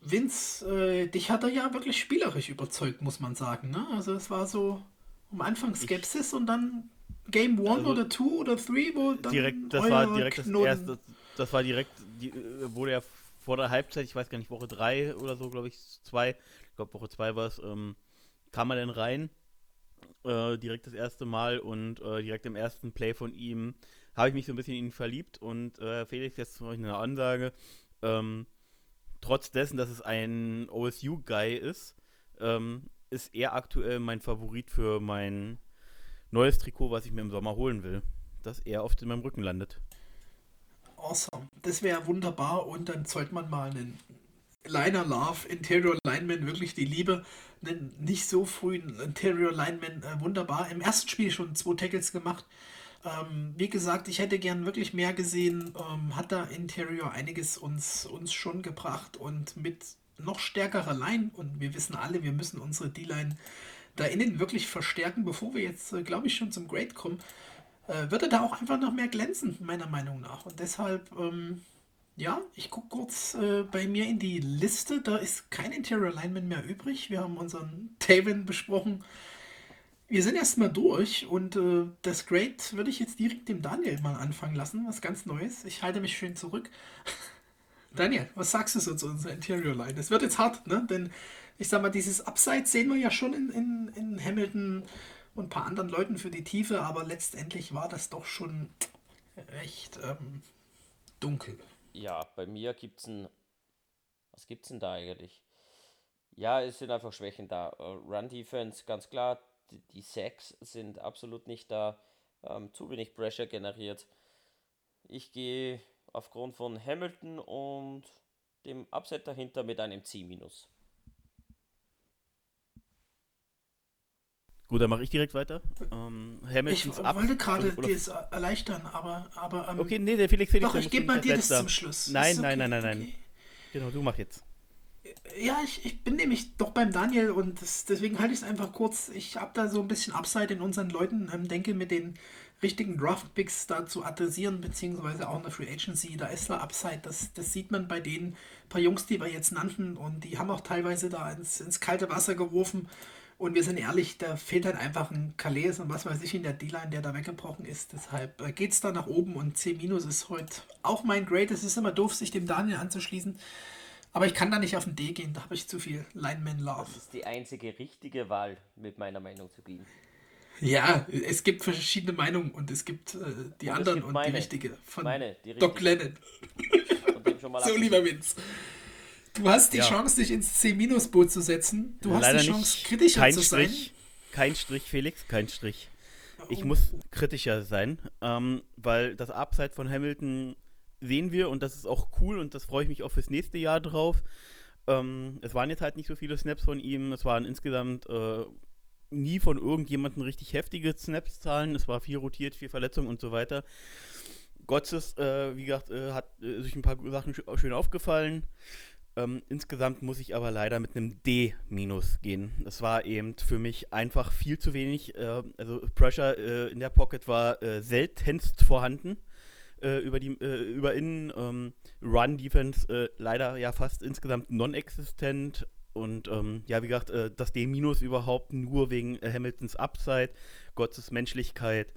Speaker 1: Vince. Äh, dich hat er ja wirklich spielerisch überzeugt, muss man sagen. Ne? Also es war so am Anfang Skepsis und dann Game One
Speaker 3: Also-
Speaker 1: oder Two oder Three, wo dann
Speaker 3: direkt, das war direkt das
Speaker 1: Knoten-
Speaker 3: erste, das war direkt, die, äh, wurde ja vor der Halbzeit, ich weiß gar nicht, Woche 3 oder so, glaube ich, 2, ich glaube Woche 2 war es, ähm, kam er dann rein, äh, direkt das erste Mal und äh, direkt im ersten Play von ihm habe ich mich so ein bisschen in ihn verliebt und äh, Felix, jetzt ich eine Ansage, ähm, trotz dessen, dass es ein OSU-Guy ist, ähm, ist er aktuell mein Favorit für mein neues Trikot, was ich mir im Sommer holen will. Dass er oft in meinem Rücken landet.
Speaker 1: Awesome. Das wäre wunderbar und dann sollte man mal einen Liner Love, Interior Lineman, wirklich die Liebe, einen nicht so frühen Interior Lineman, äh, wunderbar. Im ersten Spiel schon zwei Tackles gemacht. Ähm, wie gesagt, ich hätte gern wirklich mehr gesehen. Ähm, hat da Interior einiges uns, uns schon gebracht und mit noch stärkerer Line und wir wissen alle, wir müssen unsere D-Line da innen wirklich verstärken, bevor wir jetzt, äh, glaube ich, schon zum Grade kommen äh, wird er da auch einfach noch mehr glänzen, meiner Meinung nach. Und deshalb, ähm, ja, ich gucke kurz äh, bei mir in die Liste. Da ist kein Interior Alignment mehr übrig. Wir haben unseren Taven besprochen. Wir sind erstmal durch und äh, das Grade würde ich jetzt direkt dem Daniel mal anfangen lassen. Was ganz Neues. Ich halte mich schön zurück. Daniel, was sagst du so zu unserer Interior Line? Das wird jetzt hart, ne? Denn ich sag mal, dieses Upside sehen wir ja schon in, in, in Hamilton und ein paar anderen Leuten für die Tiefe, aber letztendlich war das doch schon recht ähm, dunkel.
Speaker 2: Ja, bei mir gibt's ein. Was gibt's denn da eigentlich? Ja, es sind einfach Schwächen da. Äh, Run Defense, ganz klar. Die, Sacks sind absolut nicht da. Ähm, zu wenig Pressure generiert. Ich gehe aufgrund von Hamilton und dem Upset dahinter mit einem C-.
Speaker 3: Gut, dann mache ich direkt weiter. Ähm,
Speaker 1: Ich
Speaker 3: Hamiltons Up-
Speaker 1: wollte gerade dir es erleichtern, aber, aber ähm,
Speaker 3: Okay, nee, der Felix, Felix,
Speaker 1: doch, ich gebe mal dir das zum Schluss.
Speaker 3: Nein, nein,
Speaker 1: okay,
Speaker 3: nein, nein, nein.
Speaker 1: okay.
Speaker 3: Genau, du mach jetzt.
Speaker 1: Ja, ich, ich bin nämlich doch beim Daniel und das, deswegen halte ich es einfach kurz. Ich habe da so ein bisschen Upside in unseren Leuten, ähm, denke mit den richtigen Draft-Picks da zu adressieren, beziehungsweise auch in der Free Agency, da ist da Upside. Das, das sieht man bei den paar Jungs, die wir jetzt nannten und die haben auch teilweise da ins, ins kalte Wasser geworfen Und wir sind ehrlich, da fehlt halt einfach ein Calais und was weiß ich in der D-Line, der da weggebrochen ist. Deshalb äh, geht es da nach oben und C- ist heute auch mein Grade. Es ist immer doof, sich dem Daniel anzuschließen. Aber ich kann da nicht auf den D gehen, da habe ich zu viel Lineman Love.
Speaker 2: Das ist die einzige richtige Wahl, mit meiner Meinung zu gehen.
Speaker 1: Ja, es gibt verschiedene Meinungen und es gibt äh, die
Speaker 2: Und
Speaker 1: anderen
Speaker 2: gibt
Speaker 1: und
Speaker 2: meine.
Speaker 1: die richtige von
Speaker 2: Meine, die
Speaker 1: Doc
Speaker 2: richtige.
Speaker 1: Lennon.
Speaker 2: Schon mal
Speaker 1: So, lieber Vince. Du hast die
Speaker 3: Ja.
Speaker 1: Chance, dich ins C-Boot zu setzen. Du hast
Speaker 3: Leider
Speaker 1: die Chance,
Speaker 3: nicht.
Speaker 1: kritischer
Speaker 3: kein
Speaker 1: zu
Speaker 3: Strich,
Speaker 1: sein.
Speaker 3: Kein Strich, Felix, kein Strich. Ich
Speaker 1: Oh.
Speaker 3: muss kritischer sein, ähm, weil das Upside von Hamilton sehen wir und das ist auch cool und das freue ich mich auch fürs nächste Jahr drauf. Ähm, es waren jetzt halt nicht so viele Snaps von ihm, es waren insgesamt äh, nie von irgendjemandem richtig heftige Snaps-Zahlen, es war viel rotiert, viel Verletzung und so weiter. Gottes, äh, wie gesagt, äh, hat äh, sich ein paar Sachen sch schön aufgefallen. Ähm, insgesamt muss ich aber leider mit einem D- gehen. Das war eben für mich einfach viel zu wenig. Äh, also Pressure äh, in der Pocket war äh, seltenst vorhanden äh, über die äh, über innen. Ähm, Run Defense äh, leider ja fast insgesamt non-existent. Und ähm, ja, wie gesagt, das D- überhaupt nur wegen Hamiltons Upside, Gottes Menschlichkeit,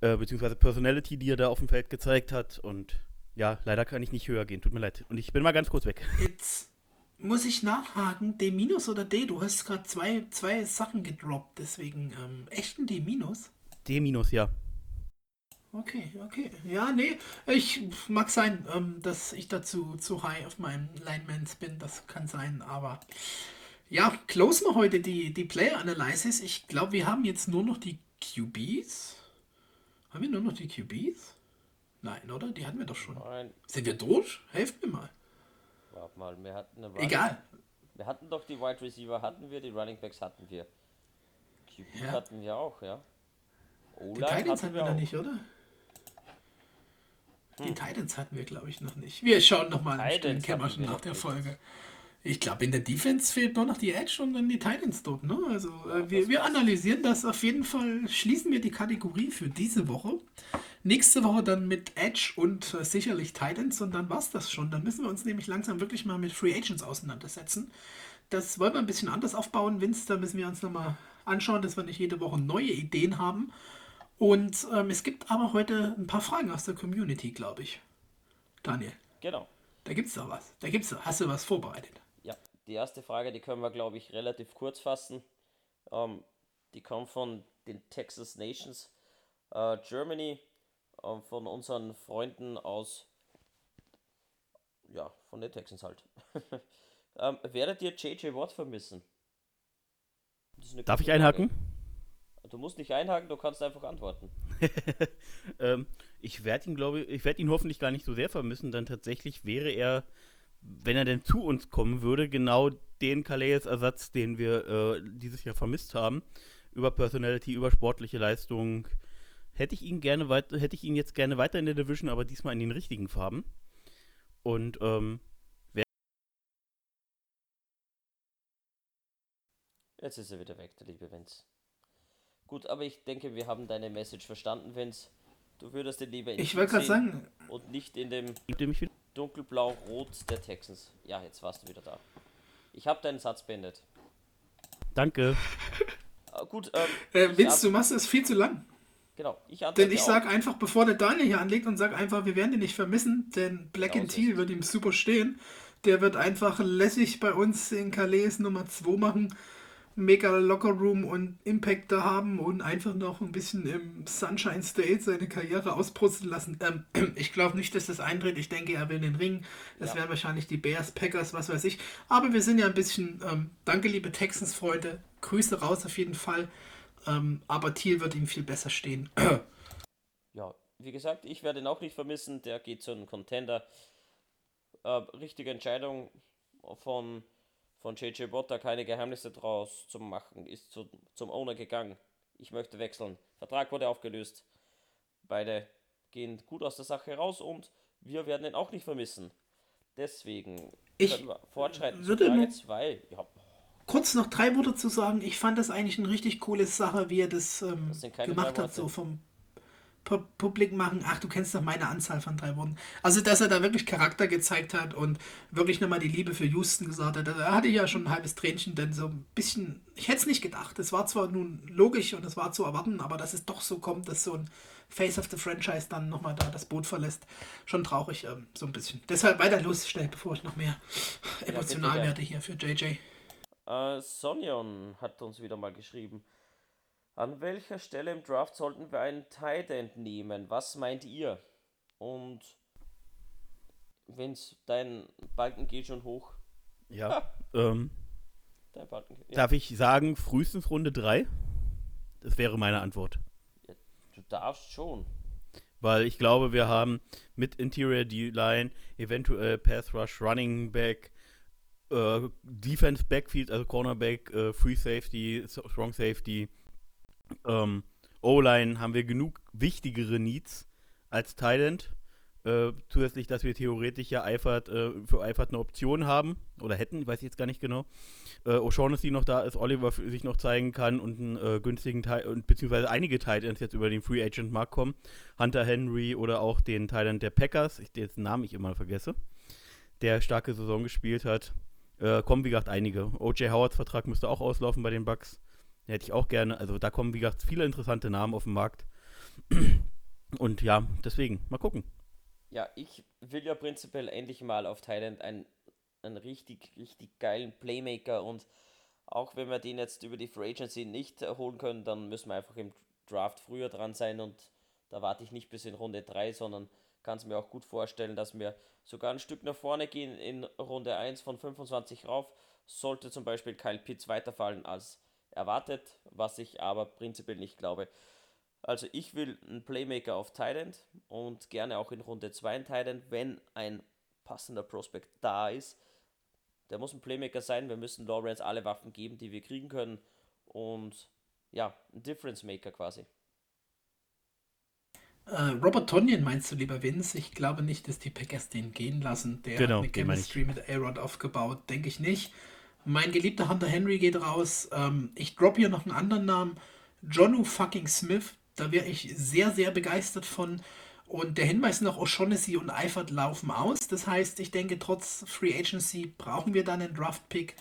Speaker 3: beziehungsweise Personality, die er da auf dem Feld gezeigt hat. Und ja, leider kann ich nicht höher gehen, tut mir leid. Und ich bin mal ganz kurz weg.
Speaker 1: Jetzt muss ich nachhaken, D- oder D? Du hast gerade zwei, zwei Sachen gedroppt, deswegen ähm, echt ein D-?
Speaker 3: D- ja.
Speaker 1: Okay, okay. Ja, nee, ich mag sein, ähm, dass ich dazu zu high auf meinem Linemans bin. Das kann sein, aber ja, close wir heute die, die Player Analysis. Ich glaube, wir haben jetzt nur noch die QBs. Haben wir nur noch die QBs? Nein, oder? Die hatten wir doch schon.
Speaker 2: Nein,
Speaker 1: Sind wir durch? Helft mir mal.
Speaker 2: warte mal, wir hatten eine Running-
Speaker 1: Egal.
Speaker 2: Wir hatten doch die Wide Receiver, hatten wir, die Running Backs hatten wir. QB
Speaker 1: Ja.
Speaker 2: hatten wir auch, ja.
Speaker 1: Die
Speaker 2: O-Line
Speaker 1: Titans
Speaker 2: hatten
Speaker 1: wir noch
Speaker 2: auch.
Speaker 1: nicht, oder? Die
Speaker 2: Hm.
Speaker 1: Titans hatten wir, glaube ich, noch nicht. Wir schauen nochmal im Kämmerchen nach der
Speaker 2: nicht.
Speaker 1: Ich glaube, in der Defense fehlt nur noch die Edge und dann die Titans dort. Ne? Also äh, wir, wir analysieren das auf jeden Fall. Schließen wir die Kategorie für diese Woche. Nächste Woche dann mit Edge und äh, sicherlich Titans und dann war's das schon. Dann müssen wir uns nämlich langsam wirklich mal mit Free Agents auseinandersetzen. Das wollen wir ein bisschen anders aufbauen, Vince. Da müssen wir uns nochmal anschauen, dass wir nicht jede Woche neue Ideen haben. Und ähm, es gibt aber heute ein paar Fragen aus der Community, glaube ich. Daniel,
Speaker 2: Genau.
Speaker 1: da gibt's doch was. Da gibt's doch. Hast du was vorbereitet?
Speaker 2: Die erste Frage, die können wir, glaube ich, relativ kurz fassen. Ähm, die kommt von den Texas Nations äh, Germany, ähm, von unseren Freunden aus, ja, von den Texans halt. ähm, werdet ihr JJ Watt vermissen?
Speaker 3: Darf ich einhaken?
Speaker 2: Frage. Du musst nicht einhaken, du kannst einfach antworten.
Speaker 3: ähm, ich werde ihn, glaube ich, ich werde ihn hoffentlich gar nicht so sehr vermissen, denn tatsächlich wäre er, wenn er denn zu uns kommen würde, genau den Calais-Ersatz, den wir äh, dieses Jahr vermisst haben. Über Personality, über sportliche Leistung. Hätte ich ihn gerne weiter, hätte ich ihn jetzt gerne weiter in der Division, aber diesmal in den richtigen Farben. Und ähm,
Speaker 2: Jetzt ist er wieder weg, der liebe Vince. Gut, aber ich denke, wir haben deine Message verstanden, Vince. Du würdest den lieber in
Speaker 1: Ich wollte gerade sagen,
Speaker 2: Und nicht in dem
Speaker 3: gibt ihr mich wieder?
Speaker 2: Dunkelblau-rot der Texans. Ja, jetzt warst du wieder da. Ich habe deinen Satz beendet.
Speaker 3: Danke.
Speaker 2: Äh, gut, ähm,
Speaker 1: äh, Vince, du machst es viel zu lang.
Speaker 2: genau, ich
Speaker 1: Denn ich
Speaker 2: auch.
Speaker 1: sag einfach, bevor der Daniel hier anlegt und sag einfach, wir werden den nicht vermissen, denn Black
Speaker 2: Genau
Speaker 1: and Teal wird ihm super stehen. Der wird einfach lässig bei uns in Calais Nummer 2 machen, mega Locker Room und Impact da haben und einfach noch ein bisschen im Sunshine State seine Karriere ausbrutzeln lassen. Ähm, ich glaube nicht, dass das eintritt. Ich denke, er will den Ring. Das
Speaker 2: Ja.
Speaker 1: wären wahrscheinlich die Bears, Packers, was weiß ich. Aber wir sind ja ein bisschen, ähm, danke liebe Texans-Freunde, Grüße raus auf jeden Fall. Ähm, aber Thiel wird ihm viel besser stehen.
Speaker 2: Ja, wie gesagt, ich werde ihn auch nicht vermissen. Der geht zu einem Contender. Äh, richtige Entscheidung von, von JJ Watt, da keine Geheimnisse draus zu machen. Ist zu, zum Owner gegangen. Ich möchte wechseln. Vertrag wurde aufgelöst. Beide gehen gut aus der Sache raus und wir werden ihn auch nicht vermissen. Deswegen
Speaker 1: Ich
Speaker 2: fortschreiten zu
Speaker 1: würde
Speaker 2: Frage
Speaker 1: nur-
Speaker 2: 2. Ja,
Speaker 1: kurz noch drei Worte zu sagen. Ich fand das eigentlich eine richtig coole Sache, wie er das, ähm,
Speaker 2: Das
Speaker 1: gemacht hat, so vom. Pu publik machen, ach, du kennst doch meine Anzahl von drei Worten. Also, dass er da wirklich Charakter gezeigt hat und wirklich nochmal die Liebe für Houston gesagt hat, da hatte ich ja schon ein halbes Tränchen, denn so ein bisschen, ich hätte es nicht gedacht. Es war zwar nun logisch und es war zu erwarten, aber dass es doch so kommt, dass so ein Face of the Franchise dann nochmal da das Boot verlässt, schon traurig, ähm, so ein bisschen. Deshalb weiter los, schnell, bevor ich noch mehr emotional ja, werde hier für JJ.
Speaker 2: Äh, Sonjon hat uns wieder mal geschrieben. An welcher Stelle im Draft sollten wir einen Tight End nehmen? Was meint ihr? Und wenn's dein Balken geht schon hoch.
Speaker 3: Ja. ähm, dein Balken, ja. Darf ich sagen, frühestens Runde 3? Das wäre meine Antwort.
Speaker 2: Ja, du darfst schon.
Speaker 3: Weil ich glaube, wir haben mit Interior D-Line, eventuell Pass Rush, Running Back, äh, Defense Backfield, also Cornerback, äh, Free Safety, Strong Safety, ähm, O-Line haben wir genug wichtigere Needs als Thailand. Äh, zusätzlich, dass wir theoretisch ja Eifert, äh, für Eifert eine Option haben oder hätten, weiß ich jetzt gar nicht genau. Äh, O'Shaughnessy noch da ist, Oliver sich noch zeigen kann und einen äh, günstigen Teil, beziehungsweise einige Titans jetzt über den Free Agent Markt kommen. Hunter Henry oder auch den Thailand der Packers, ich, den Namen ich immer vergesse, der starke Saison gespielt hat. Äh, kommen, wie gesagt, einige. O.J. Howards Vertrag müsste auch auslaufen bei den Bucks. Hätte ich auch gerne. Also da kommen, wie gesagt, viele interessante Namen auf den Markt. Und ja, deswegen, mal gucken.
Speaker 2: Ja, ich will ja prinzipiell endlich mal auf Thailand einen, einen richtig, richtig geilen Playmaker und auch wenn wir den jetzt über die Free Agency nicht holen können, dann müssen wir einfach im Draft früher dran sein und da warte ich nicht bis in Runde 3, sondern kann es mir auch gut vorstellen, dass wir sogar ein Stück nach vorne gehen in Runde 1 von 25 rauf. Sollte zum Beispiel Kyle Pitts weiterfallen als erwartet, was ich aber prinzipiell nicht glaube. Also ich will einen Playmaker auf Thailand und gerne auch in Runde 2 ein Thailand, wenn ein passender Prospect da ist. Der muss ein Playmaker sein, wir müssen Lawrence alle Waffen geben, die wir kriegen können und ja, ein Difference Maker quasi.
Speaker 1: Uh, Robert Tonyan meinst du, lieber Vince? Ich glaube nicht, dass die Packers den gehen lassen. Der genau, hat eine Chemistry mit A-Rod aufgebaut, denke ich nicht. Mein geliebter Hunter Henry geht raus. Ähm, ich drop hier noch einen anderen Namen. Jonu fucking Smith. Da wäre ich sehr, sehr begeistert von. Und der Hinweis noch, O'Shaughnessy und Eifert laufen aus. Das heißt, ich denke, trotz Free Agency brauchen wir dann einen Draft-Pick.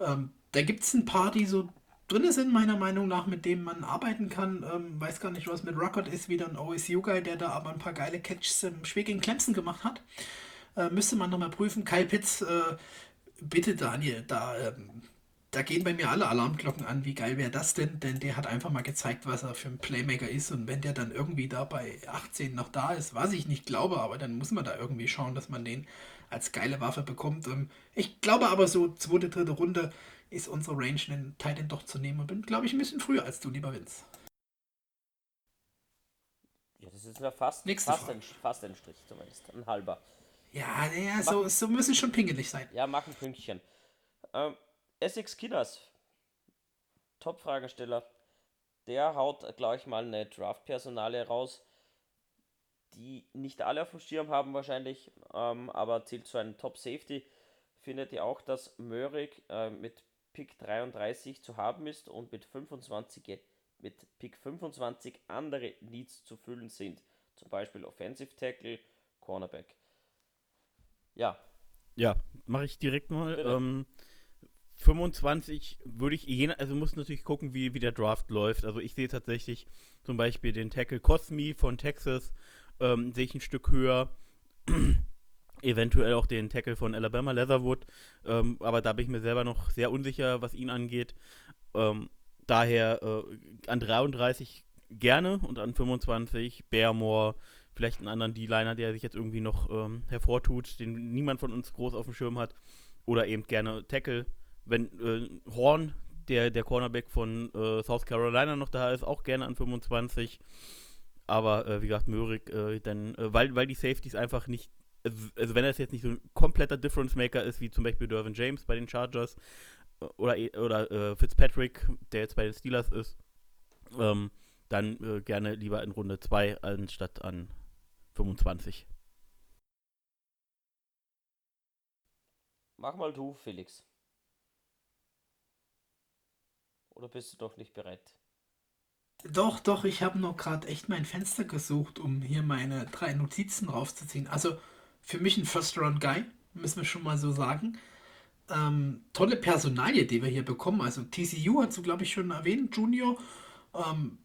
Speaker 1: Ähm, da gibt es ein paar, die so drin sind, meiner Meinung nach, mit denen man arbeiten kann. Ähm, weiß gar nicht, was mit Rocket ist, wieder ein OSU-Guy, der da aber ein paar geile Catches im Spiel gegen Clemson gemacht hat. Äh, müsste man nochmal prüfen. Kyle Pitts, äh, bitte Daniel, da, ähm, da gehen bei mir alle Alarmglocken an. Wie geil wäre das denn? Denn der hat einfach mal gezeigt, was er für ein Playmaker ist. Und wenn der dann irgendwie da bei 18 noch da ist, was ich nicht glaube, aber dann muss man da irgendwie schauen, dass man den als geile Waffe bekommt. Ähm, ich glaube aber so, zweite, dritte Runde ist unsere Range, einen Titan doch zu nehmen und bin, glaube ich, ein bisschen früher als du, lieber Vince.
Speaker 2: Ja, das ist ja fast, fast, ein, fast ein Strich zumindest, ein halber.
Speaker 1: Ja, ja so, so müssen schon pingelig sein.
Speaker 2: Ja, mach ein Pünktchen. Ähm, Essex Kinners, Top-Fragensteller, der haut gleich mal eine Draft-Personale raus, die nicht alle auf dem Schirm haben wahrscheinlich, ähm, aber zählt zu einem Top-Safety. Findet ihr auch, dass Möhrig äh, mit Pick 33 zu haben ist und mit 25 mit Pick 25 andere Needs zu füllen sind, zum Beispiel Offensive Tackle, Cornerback. Ja.
Speaker 3: Ja, mache ich direkt mal. Ähm, 25 würde ich, je, also muss natürlich gucken, wie, wie der Draft läuft. Also ich sehe tatsächlich zum Beispiel den Tackle Cosmi von Texas, ähm, sehe ich ein Stück höher. Eventuell auch den Tackle von Alabama, Leatherwood. Ähm, aber da bin ich mir selber noch sehr unsicher, was ihn angeht. Ähm, daher äh, an 33 gerne und an 25 Bearmore, vielleicht einen anderen D-Liner, der sich jetzt irgendwie noch ähm, hervortut, den niemand von uns groß auf dem Schirm hat. Oder eben gerne Tackle. Wenn äh, Horn, der, der Cornerback von äh, South Carolina noch da ist, auch gerne an 25. Aber äh, wie gesagt, Möhrig, äh, denn, äh, weil, weil die Safeties einfach nicht, also, also wenn es jetzt nicht so ein kompletter Difference Maker ist, wie zum Beispiel Dervin James bei den Chargers äh, oder, oder Fitzpatrick, der jetzt bei den Steelers ist, ähm, dann gerne lieber in Runde 2 anstatt an 25.
Speaker 2: Mach mal du, Felix. Oder bist du doch nicht bereit?
Speaker 1: Doch, doch, ich habe nur gerade echt mein Fenster gesucht, um hier meine drei Notizen rauszuziehen. Also für mich ein First-Round-Guy, müssen wir schon mal so sagen. Ähm, tolle Personalie, die wir hier bekommen. Also TCU hast du, glaube ich, schon erwähnt, Junior. Ähm,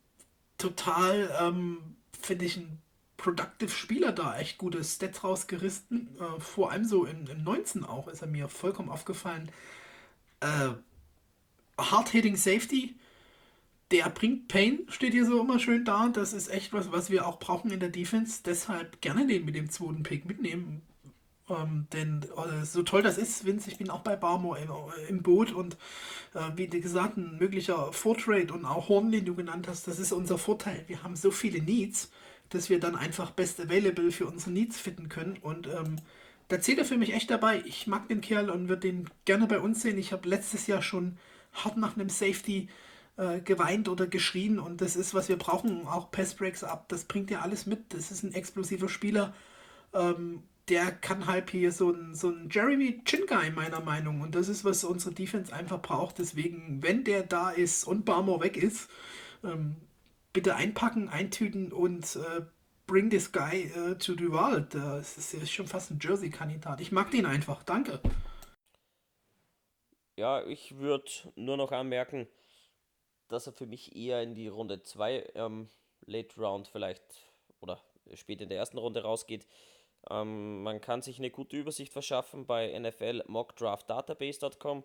Speaker 1: total, ähm, finde ich, ein productive Spieler da. Echt gute Stats rausgerissen. Äh, vor allem so im, im 19 auch ist er mir vollkommen aufgefallen. Äh, Hard-Hitting Safety der bringt Pain, steht hier so immer schön da. Das ist echt was, was wir auch brauchen in der Defense. Deshalb gerne den mit dem zweiten Pick mitnehmen. Ähm, denn äh, so toll das ist, Vince, ich bin auch bei Barmore im, im Boot und äh, wie gesagt, ein möglicher Vortrade und auch Horn, den du genannt hast, das ist unser Vorteil. Wir haben so viele Needs, dass wir dann einfach Best Available für unsere Needs finden können und ähm, da zählt er für mich echt dabei. Ich mag den Kerl und würde den gerne bei uns sehen. Ich habe letztes Jahr schon hart nach einem Safety äh, geweint oder geschrien und das ist, was wir brauchen. Auch Passbreaks ab, das bringt ja alles mit. Das ist ein explosiver Spieler. Ähm, der kann halt hier so ein, so ein Jeremy Chinguy meiner Meinung und das ist, was unsere Defense einfach braucht. Deswegen, wenn der da ist und Barmore weg ist, ähm, bitte einpacken, eintüten und äh, bring this guy uh, to Duval. Das ist, ist schon fast ein Jersey-Kandidat. Ich mag den einfach. Danke.
Speaker 2: Ja, ich würde nur noch anmerken, dass er für mich eher in die Runde 2 ähm, Late Round vielleicht oder spät in der ersten Runde rausgeht. Ähm, man kann sich eine gute Übersicht verschaffen bei NFL mockdraftdatabase.com.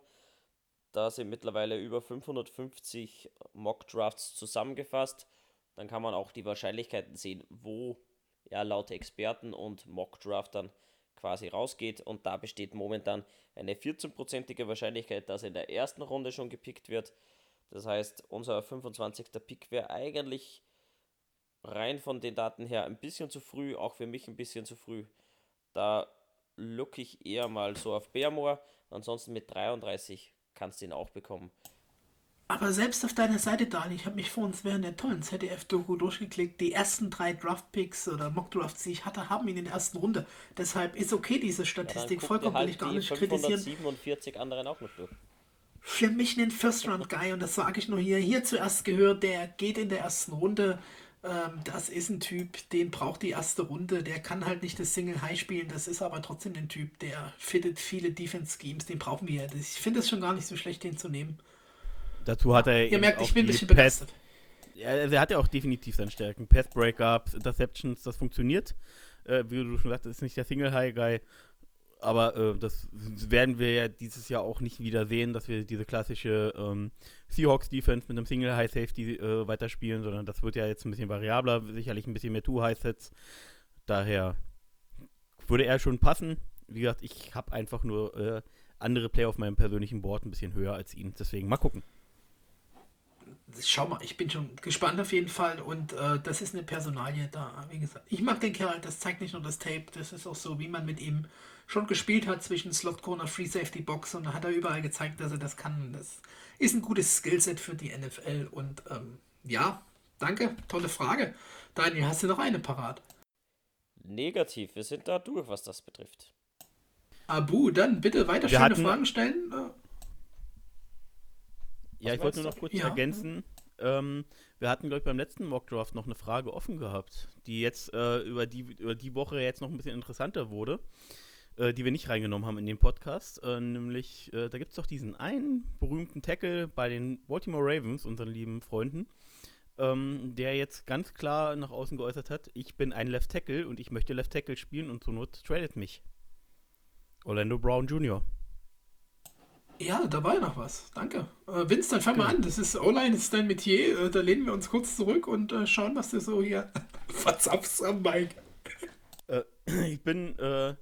Speaker 2: Da sind mittlerweile über 550 Mockdrafts zusammengefasst. Dann kann man auch die Wahrscheinlichkeiten sehen, wo er laut Experten und Mockdraftern quasi rausgeht. Und da besteht momentan eine 14%ige Wahrscheinlichkeit, dass er in der ersten Runde schon gepickt wird. Das heißt, unser 25. Pick wäre eigentlich rein von den Daten her ein bisschen zu früh, auch für mich ein bisschen zu früh. Da look ich eher mal so auf Bearmore. Ansonsten mit 33 kannst du ihn auch bekommen.
Speaker 1: Aber selbst auf deiner Seite, Dani, ich habe mich vor uns während der tollen ZDF-Doku durchgeklickt. Die ersten drei Draft-Picks oder Mock-Drafts, die ich hatte, haben ihn in der ersten Runde. Deshalb ist okay, diese Statistik. Ja, Vollkommen halt will ich gar nicht kritisieren.
Speaker 2: 47 anderen auch noch durch
Speaker 1: für mich ein First-Round-Guy und das sage ich nur hier. Hier zuerst gehört, der geht in der ersten Runde. Ähm, das ist ein Typ, den braucht die erste Runde. Der kann halt nicht das Single High spielen. Das ist aber trotzdem ein Typ, der fittet viele Defense-Schemes. Den brauchen wir. Ich finde es schon gar nicht so schlecht, den zu nehmen.
Speaker 3: Dazu hat er.
Speaker 1: Ihr merkt, ich bin ein bisschen begeistert.
Speaker 3: Ja, also er hat ja auch definitiv seine Stärken. Path Breakups, Interceptions, das funktioniert. Äh, wie du schon sagst, ist nicht der Single High Guy. Aber äh, das werden wir ja dieses Jahr auch nicht wieder sehen, dass wir diese klassische ähm, Seahawks-Defense mit einem Single High Safety äh, weiterspielen, sondern das wird ja jetzt ein bisschen variabler, sicherlich ein bisschen mehr Two High Sets. Daher würde er schon passen. Wie gesagt, ich habe einfach nur äh, andere Player auf meinem persönlichen Board ein bisschen höher als ihn. Deswegen mal gucken
Speaker 1: schau mal, ich bin schon gespannt auf jeden Fall und äh, das ist eine Personalie da, wie gesagt. Ich mag den Kerl, das zeigt nicht nur das Tape, das ist auch so, wie man mit ihm schon gespielt hat zwischen Slot Corner, Free Safety Box und da hat er überall gezeigt, dass er das kann. Das ist ein gutes Skillset für die NFL und ähm, ja, danke, tolle Frage. Daniel, hast du noch eine parat?
Speaker 2: Negativ, wir sind da durch, was das betrifft.
Speaker 1: Abu, dann bitte weiter wir schöne Fragen stellen.
Speaker 3: Ja, ich wollte nur noch kurz ja. ergänzen. Ähm, wir hatten, glaube ich, beim letzten Mockdraft noch eine Frage offen gehabt, die jetzt äh, über, die, über die Woche jetzt noch ein bisschen interessanter wurde, äh, die wir nicht reingenommen haben in den Podcast. Äh, nämlich, äh, da gibt es doch diesen einen berühmten Tackle bei den Baltimore Ravens, unseren lieben Freunden, ähm, der jetzt ganz klar nach außen geäußert hat, ich bin ein Left Tackle und ich möchte Left Tackle spielen und zur Not tradet mich. Orlando Brown Jr.
Speaker 1: Ja, da war ja noch was. Danke. Äh, Vince, dann fang mal an. Das ist online, das ist dein Metier. Äh, da lehnen wir uns kurz zurück und äh, schauen, was du so hier verzapfst am Mike.
Speaker 3: Äh, ich bin, äh,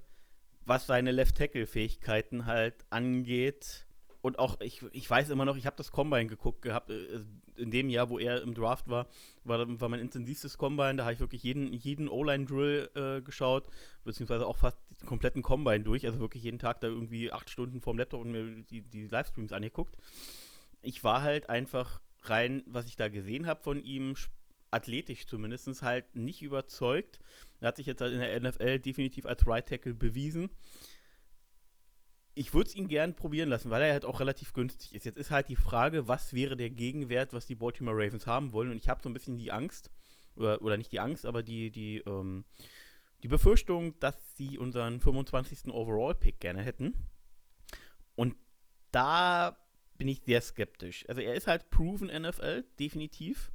Speaker 3: was seine Left-Tackle-Fähigkeiten halt angeht, und auch, ich, ich weiß immer noch, ich habe das Combine geguckt gehabt, äh, in dem Jahr, wo er im Draft war, war, war mein intensivstes Combine, da habe ich wirklich jeden, jeden O-Line-Drill äh, geschaut, beziehungsweise auch fast kompletten Combine durch, also wirklich jeden Tag da irgendwie acht Stunden vorm Laptop und mir die, die Livestreams angeguckt. Ich war halt einfach rein, was ich da gesehen habe von ihm, athletisch zumindest, halt nicht überzeugt. Er hat sich jetzt halt in der NFL definitiv als Right Tackle bewiesen ich würde es ihn gern probieren lassen, weil er halt auch relativ günstig ist. Jetzt ist halt die Frage, was wäre der Gegenwert, was die Baltimore Ravens haben wollen. Und ich habe so ein bisschen die Angst, oder, oder nicht die Angst, aber die, die, ähm, die Befürchtung, dass sie unseren 25. Overall-Pick gerne hätten. Und da bin ich sehr skeptisch. Also er ist halt proven NFL, definitiv.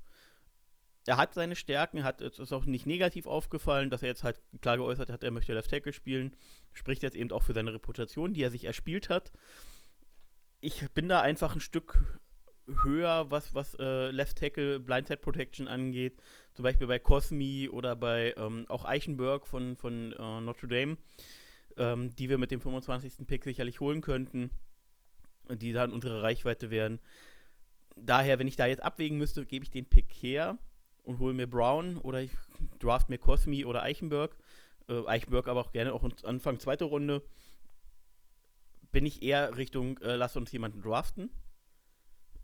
Speaker 3: Er hat seine Stärken, hat es ist auch nicht negativ aufgefallen, dass er jetzt halt klar geäußert hat, er möchte Left Tackle spielen. Spricht jetzt eben auch für seine Reputation, die er sich erspielt hat. Ich bin da einfach ein Stück höher, was, was äh, Left Tackle Blindside Protection angeht. Zum Beispiel bei Cosmi oder bei ähm, auch Eichenberg von, von äh, Notre Dame, ähm, die wir mit dem 25. Pick sicherlich holen könnten, die dann unsere Reichweite wären. Daher, wenn ich da jetzt abwägen müsste, gebe ich den Pick her und hole mir Brown oder ich draft mir Cosmi oder Eichenberg. Äh, Eichenberg aber auch gerne auch Anfang zweite Runde. Bin ich eher Richtung, äh, lass uns jemanden draften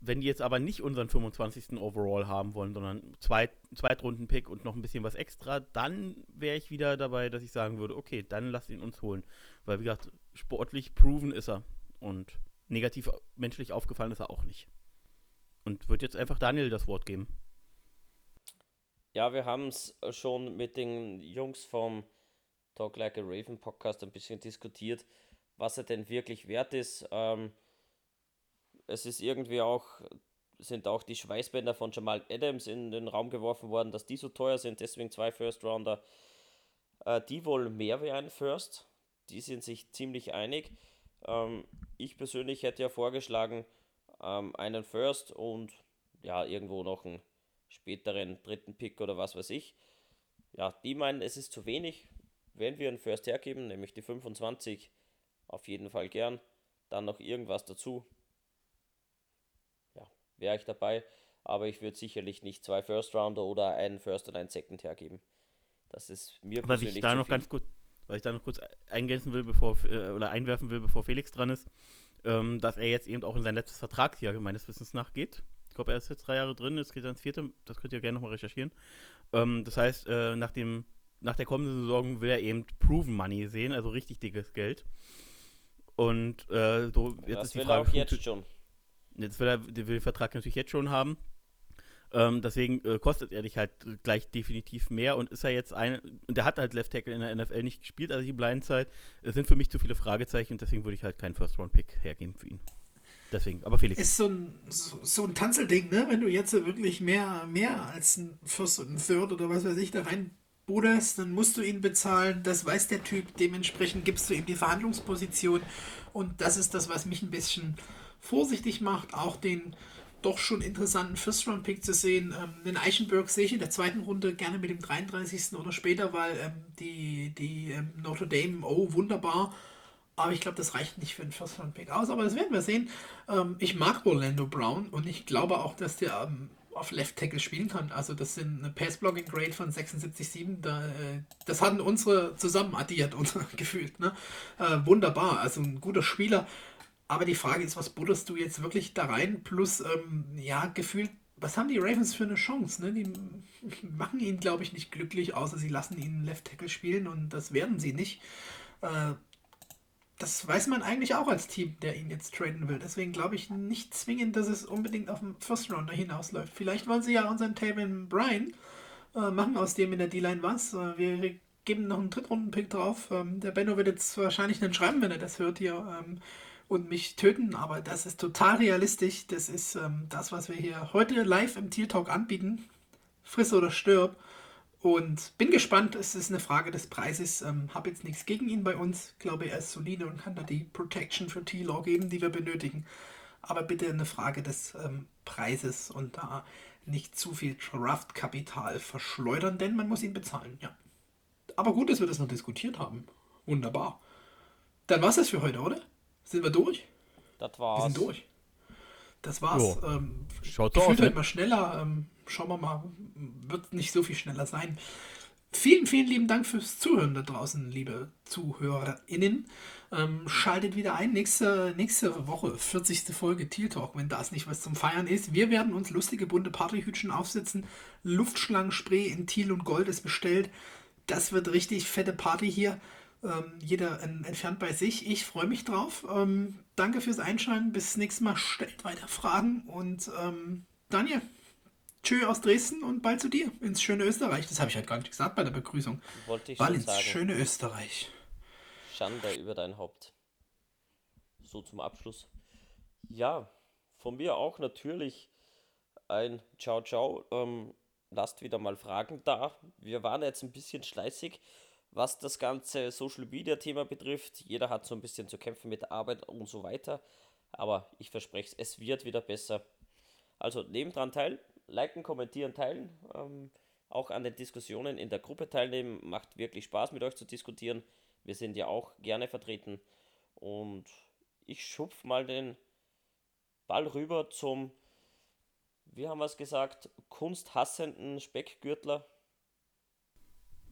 Speaker 3: wenn die jetzt aber nicht unseren 25. Overall haben wollen, sondern Zweit Zweitrunden-Pick und noch ein bisschen was extra, dann wäre ich wieder dabei, dass ich sagen würde, okay, dann lass ihn uns holen. Weil, wie gesagt, sportlich proven ist er. Und negativ menschlich aufgefallen ist er auch nicht. Und wird jetzt einfach Daniel das Wort geben.
Speaker 2: Ja, wir haben es schon mit den Jungs vom Talk Like a Raven Podcast ein bisschen diskutiert, was er denn wirklich wert ist. Ähm, es ist irgendwie auch, sind auch die Schweißbänder von Jamal Adams in den Raum geworfen worden, dass die so teuer sind, deswegen zwei First Rounder. Äh, die wohl mehr wie ein First, die sind sich ziemlich einig. Ähm, ich persönlich hätte ja vorgeschlagen, ähm, einen First und ja, irgendwo noch einen späteren dritten Pick oder was weiß ich. Ja, die meinen, es ist zu wenig. Wenn wir einen First hergeben, nämlich die 25, auf jeden Fall gern. Dann noch irgendwas dazu wäre ich dabei. Aber ich würde sicherlich nicht zwei First Rounder oder einen First und einen Second hergeben. Das ist mir
Speaker 3: was persönlich ich da noch viel. ganz kurz, Was ich da noch kurz eingänzen will, bevor äh, oder einwerfen will, bevor Felix dran ist, ähm, dass er jetzt eben auch in sein letztes Vertragsjahr meines Wissens nach geht. Ich glaube, er ist jetzt drei Jahre drin, jetzt geht er ins vierte, das könnt ihr gerne nochmal recherchieren. Ähm, das heißt, äh, nach, dem, nach der kommenden Saison will er eben Proven Money sehen, also richtig dickes Geld. Und äh, so
Speaker 2: jetzt das ist die will Frage, er auch jetzt schon.
Speaker 3: Jetzt will er den Vertrag natürlich jetzt schon haben. Ähm, deswegen äh, kostet er dich halt gleich definitiv mehr und ist er jetzt ein. Und der hat halt Left Tackle in der NFL nicht gespielt, also die Blindzeit. Es sind für mich zu viele Fragezeichen und deswegen würde ich halt keinen First-Round-Pick hergeben für ihn. Deswegen, aber Felix.
Speaker 1: Ist so ein, so, so ein Tanzelding, ne? Wenn du jetzt wirklich mehr, mehr als ein First und ein Third oder was weiß ich da rein buderst, dann musst du ihn bezahlen. Das weiß der Typ. Dementsprechend gibst du ihm die Verhandlungsposition. Und das ist das, was mich ein bisschen vorsichtig macht, auch den doch schon interessanten First-Round-Pick zu sehen. Ähm, den Eichenberg sehe ich in der zweiten Runde gerne mit dem 33. oder später, weil ähm, die, die ähm, Notre Dame, oh, wunderbar. Aber ich glaube, das reicht nicht für einen First-Round-Pick aus. Aber das werden wir sehen. Ähm, ich mag Orlando Brown und ich glaube auch, dass der ähm, auf Left Tackle spielen kann. Also das sind eine Pass-Blocking-Grade von 76,7. Da, äh, das hatten unsere zusammen addiert, unser gefühlt. Ne? Äh, wunderbar. Also ein guter Spieler. Aber die Frage ist, was butterst du jetzt wirklich da rein? Plus, ähm, ja, gefühlt, was haben die Ravens für eine Chance? Ne? Die machen ihn, glaube ich, nicht glücklich, außer sie lassen ihn Left Tackle spielen und das werden sie nicht. Äh, das weiß man eigentlich auch als Team, der ihn jetzt traden will. Deswegen glaube ich nicht zwingend, dass es unbedingt auf den First Rounder hinausläuft. Vielleicht wollen sie ja unseren Taven Brian äh, machen aus dem in der D-Line was. Äh, wir geben noch einen Drittrunden-Pick drauf. Ähm, der Benno wird jetzt wahrscheinlich einen schreiben, wenn er das hört hier. Ähm, und mich töten, aber das ist total realistisch. Das ist ähm, das, was wir hier heute live im Tier Talk anbieten. Friss oder stirb. Und bin gespannt, es ist eine Frage des Preises. Ähm, Habe jetzt nichts gegen ihn bei uns. Glaube, er ist solide und kann da die Protection für T-Law geben, die wir benötigen. Aber bitte eine Frage des ähm, Preises und da nicht zu viel Draft-Kapital verschleudern, denn man muss ihn bezahlen, ja. Aber gut, dass wir das noch diskutiert haben. Wunderbar. Dann war es das für heute, oder? Sind wir durch?
Speaker 2: Das war's.
Speaker 1: Wir sind durch. Das war's. Ähm,
Speaker 3: Schaut so aus.
Speaker 1: Halt mal schneller. Ähm, schauen wir mal. Wird nicht so viel schneller sein. Vielen, vielen lieben Dank fürs Zuhören da draußen, liebe ZuhörerInnen. Ähm, schaltet wieder ein. Nächste, nächste Woche, 40. Folge Teal Talk, wenn das nicht was zum Feiern ist. Wir werden uns lustige bunte Partyhütchen aufsetzen. Luftschlangenspray in Teal und Gold ist bestellt. Das wird richtig fette Party hier. Ähm, jeder en- entfernt bei sich. Ich freue mich drauf. Ähm, danke fürs Einschalten. Bis nächstes Mal. Stellt weiter Fragen. Und ähm, Daniel, tschö aus Dresden und bald zu dir ins schöne Österreich. Das habe ich halt gar nicht gesagt bei der Begrüßung.
Speaker 2: Wollte ich
Speaker 1: Bald ins
Speaker 2: sagen.
Speaker 1: schöne Österreich.
Speaker 2: Schande über dein Haupt. So zum Abschluss. Ja, von mir auch natürlich ein Ciao, ciao. Ähm, lasst wieder mal Fragen da. Wir waren jetzt ein bisschen schleißig, was das ganze Social Media Thema betrifft. Jeder hat so ein bisschen zu kämpfen mit der Arbeit und so weiter. Aber ich verspreche es, es wird wieder besser. Also nehmt dran teil, liken, kommentieren, teilen. Ähm, auch an den Diskussionen in der Gruppe teilnehmen. Macht wirklich Spaß mit euch zu diskutieren. Wir sind ja auch gerne vertreten. Und ich schupf mal den Ball rüber zum, wie haben wir es gesagt, kunsthassenden Speckgürtler.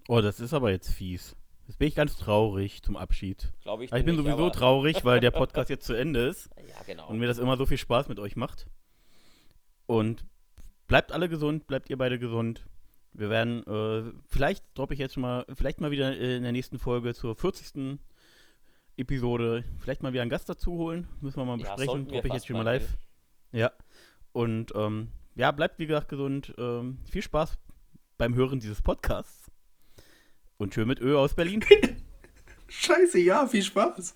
Speaker 3: Oh, das ist aber jetzt fies. Jetzt bin ich ganz traurig zum Abschied.
Speaker 2: Glaube ich.
Speaker 3: Ich bin
Speaker 2: nicht,
Speaker 3: sowieso traurig, weil der Podcast jetzt zu Ende ist
Speaker 2: Ja, genau.
Speaker 3: und mir das immer so viel Spaß mit euch macht. Und bleibt alle gesund, bleibt ihr beide gesund. Wir werden, äh, vielleicht droppe ich jetzt schon mal, vielleicht mal wieder in der nächsten Folge zur 40. Episode, vielleicht mal wieder einen Gast dazu holen. Müssen wir mal
Speaker 2: Ja,
Speaker 3: besprechen. Droppe ich jetzt schon mal
Speaker 2: mal,
Speaker 3: live. Ja. Und ähm, ja, bleibt wie gesagt gesund. Ähm, viel Spaß beim Hören dieses Podcasts. Und schön mit Ö aus Berlin.
Speaker 1: Scheiße, ja, viel Spaß.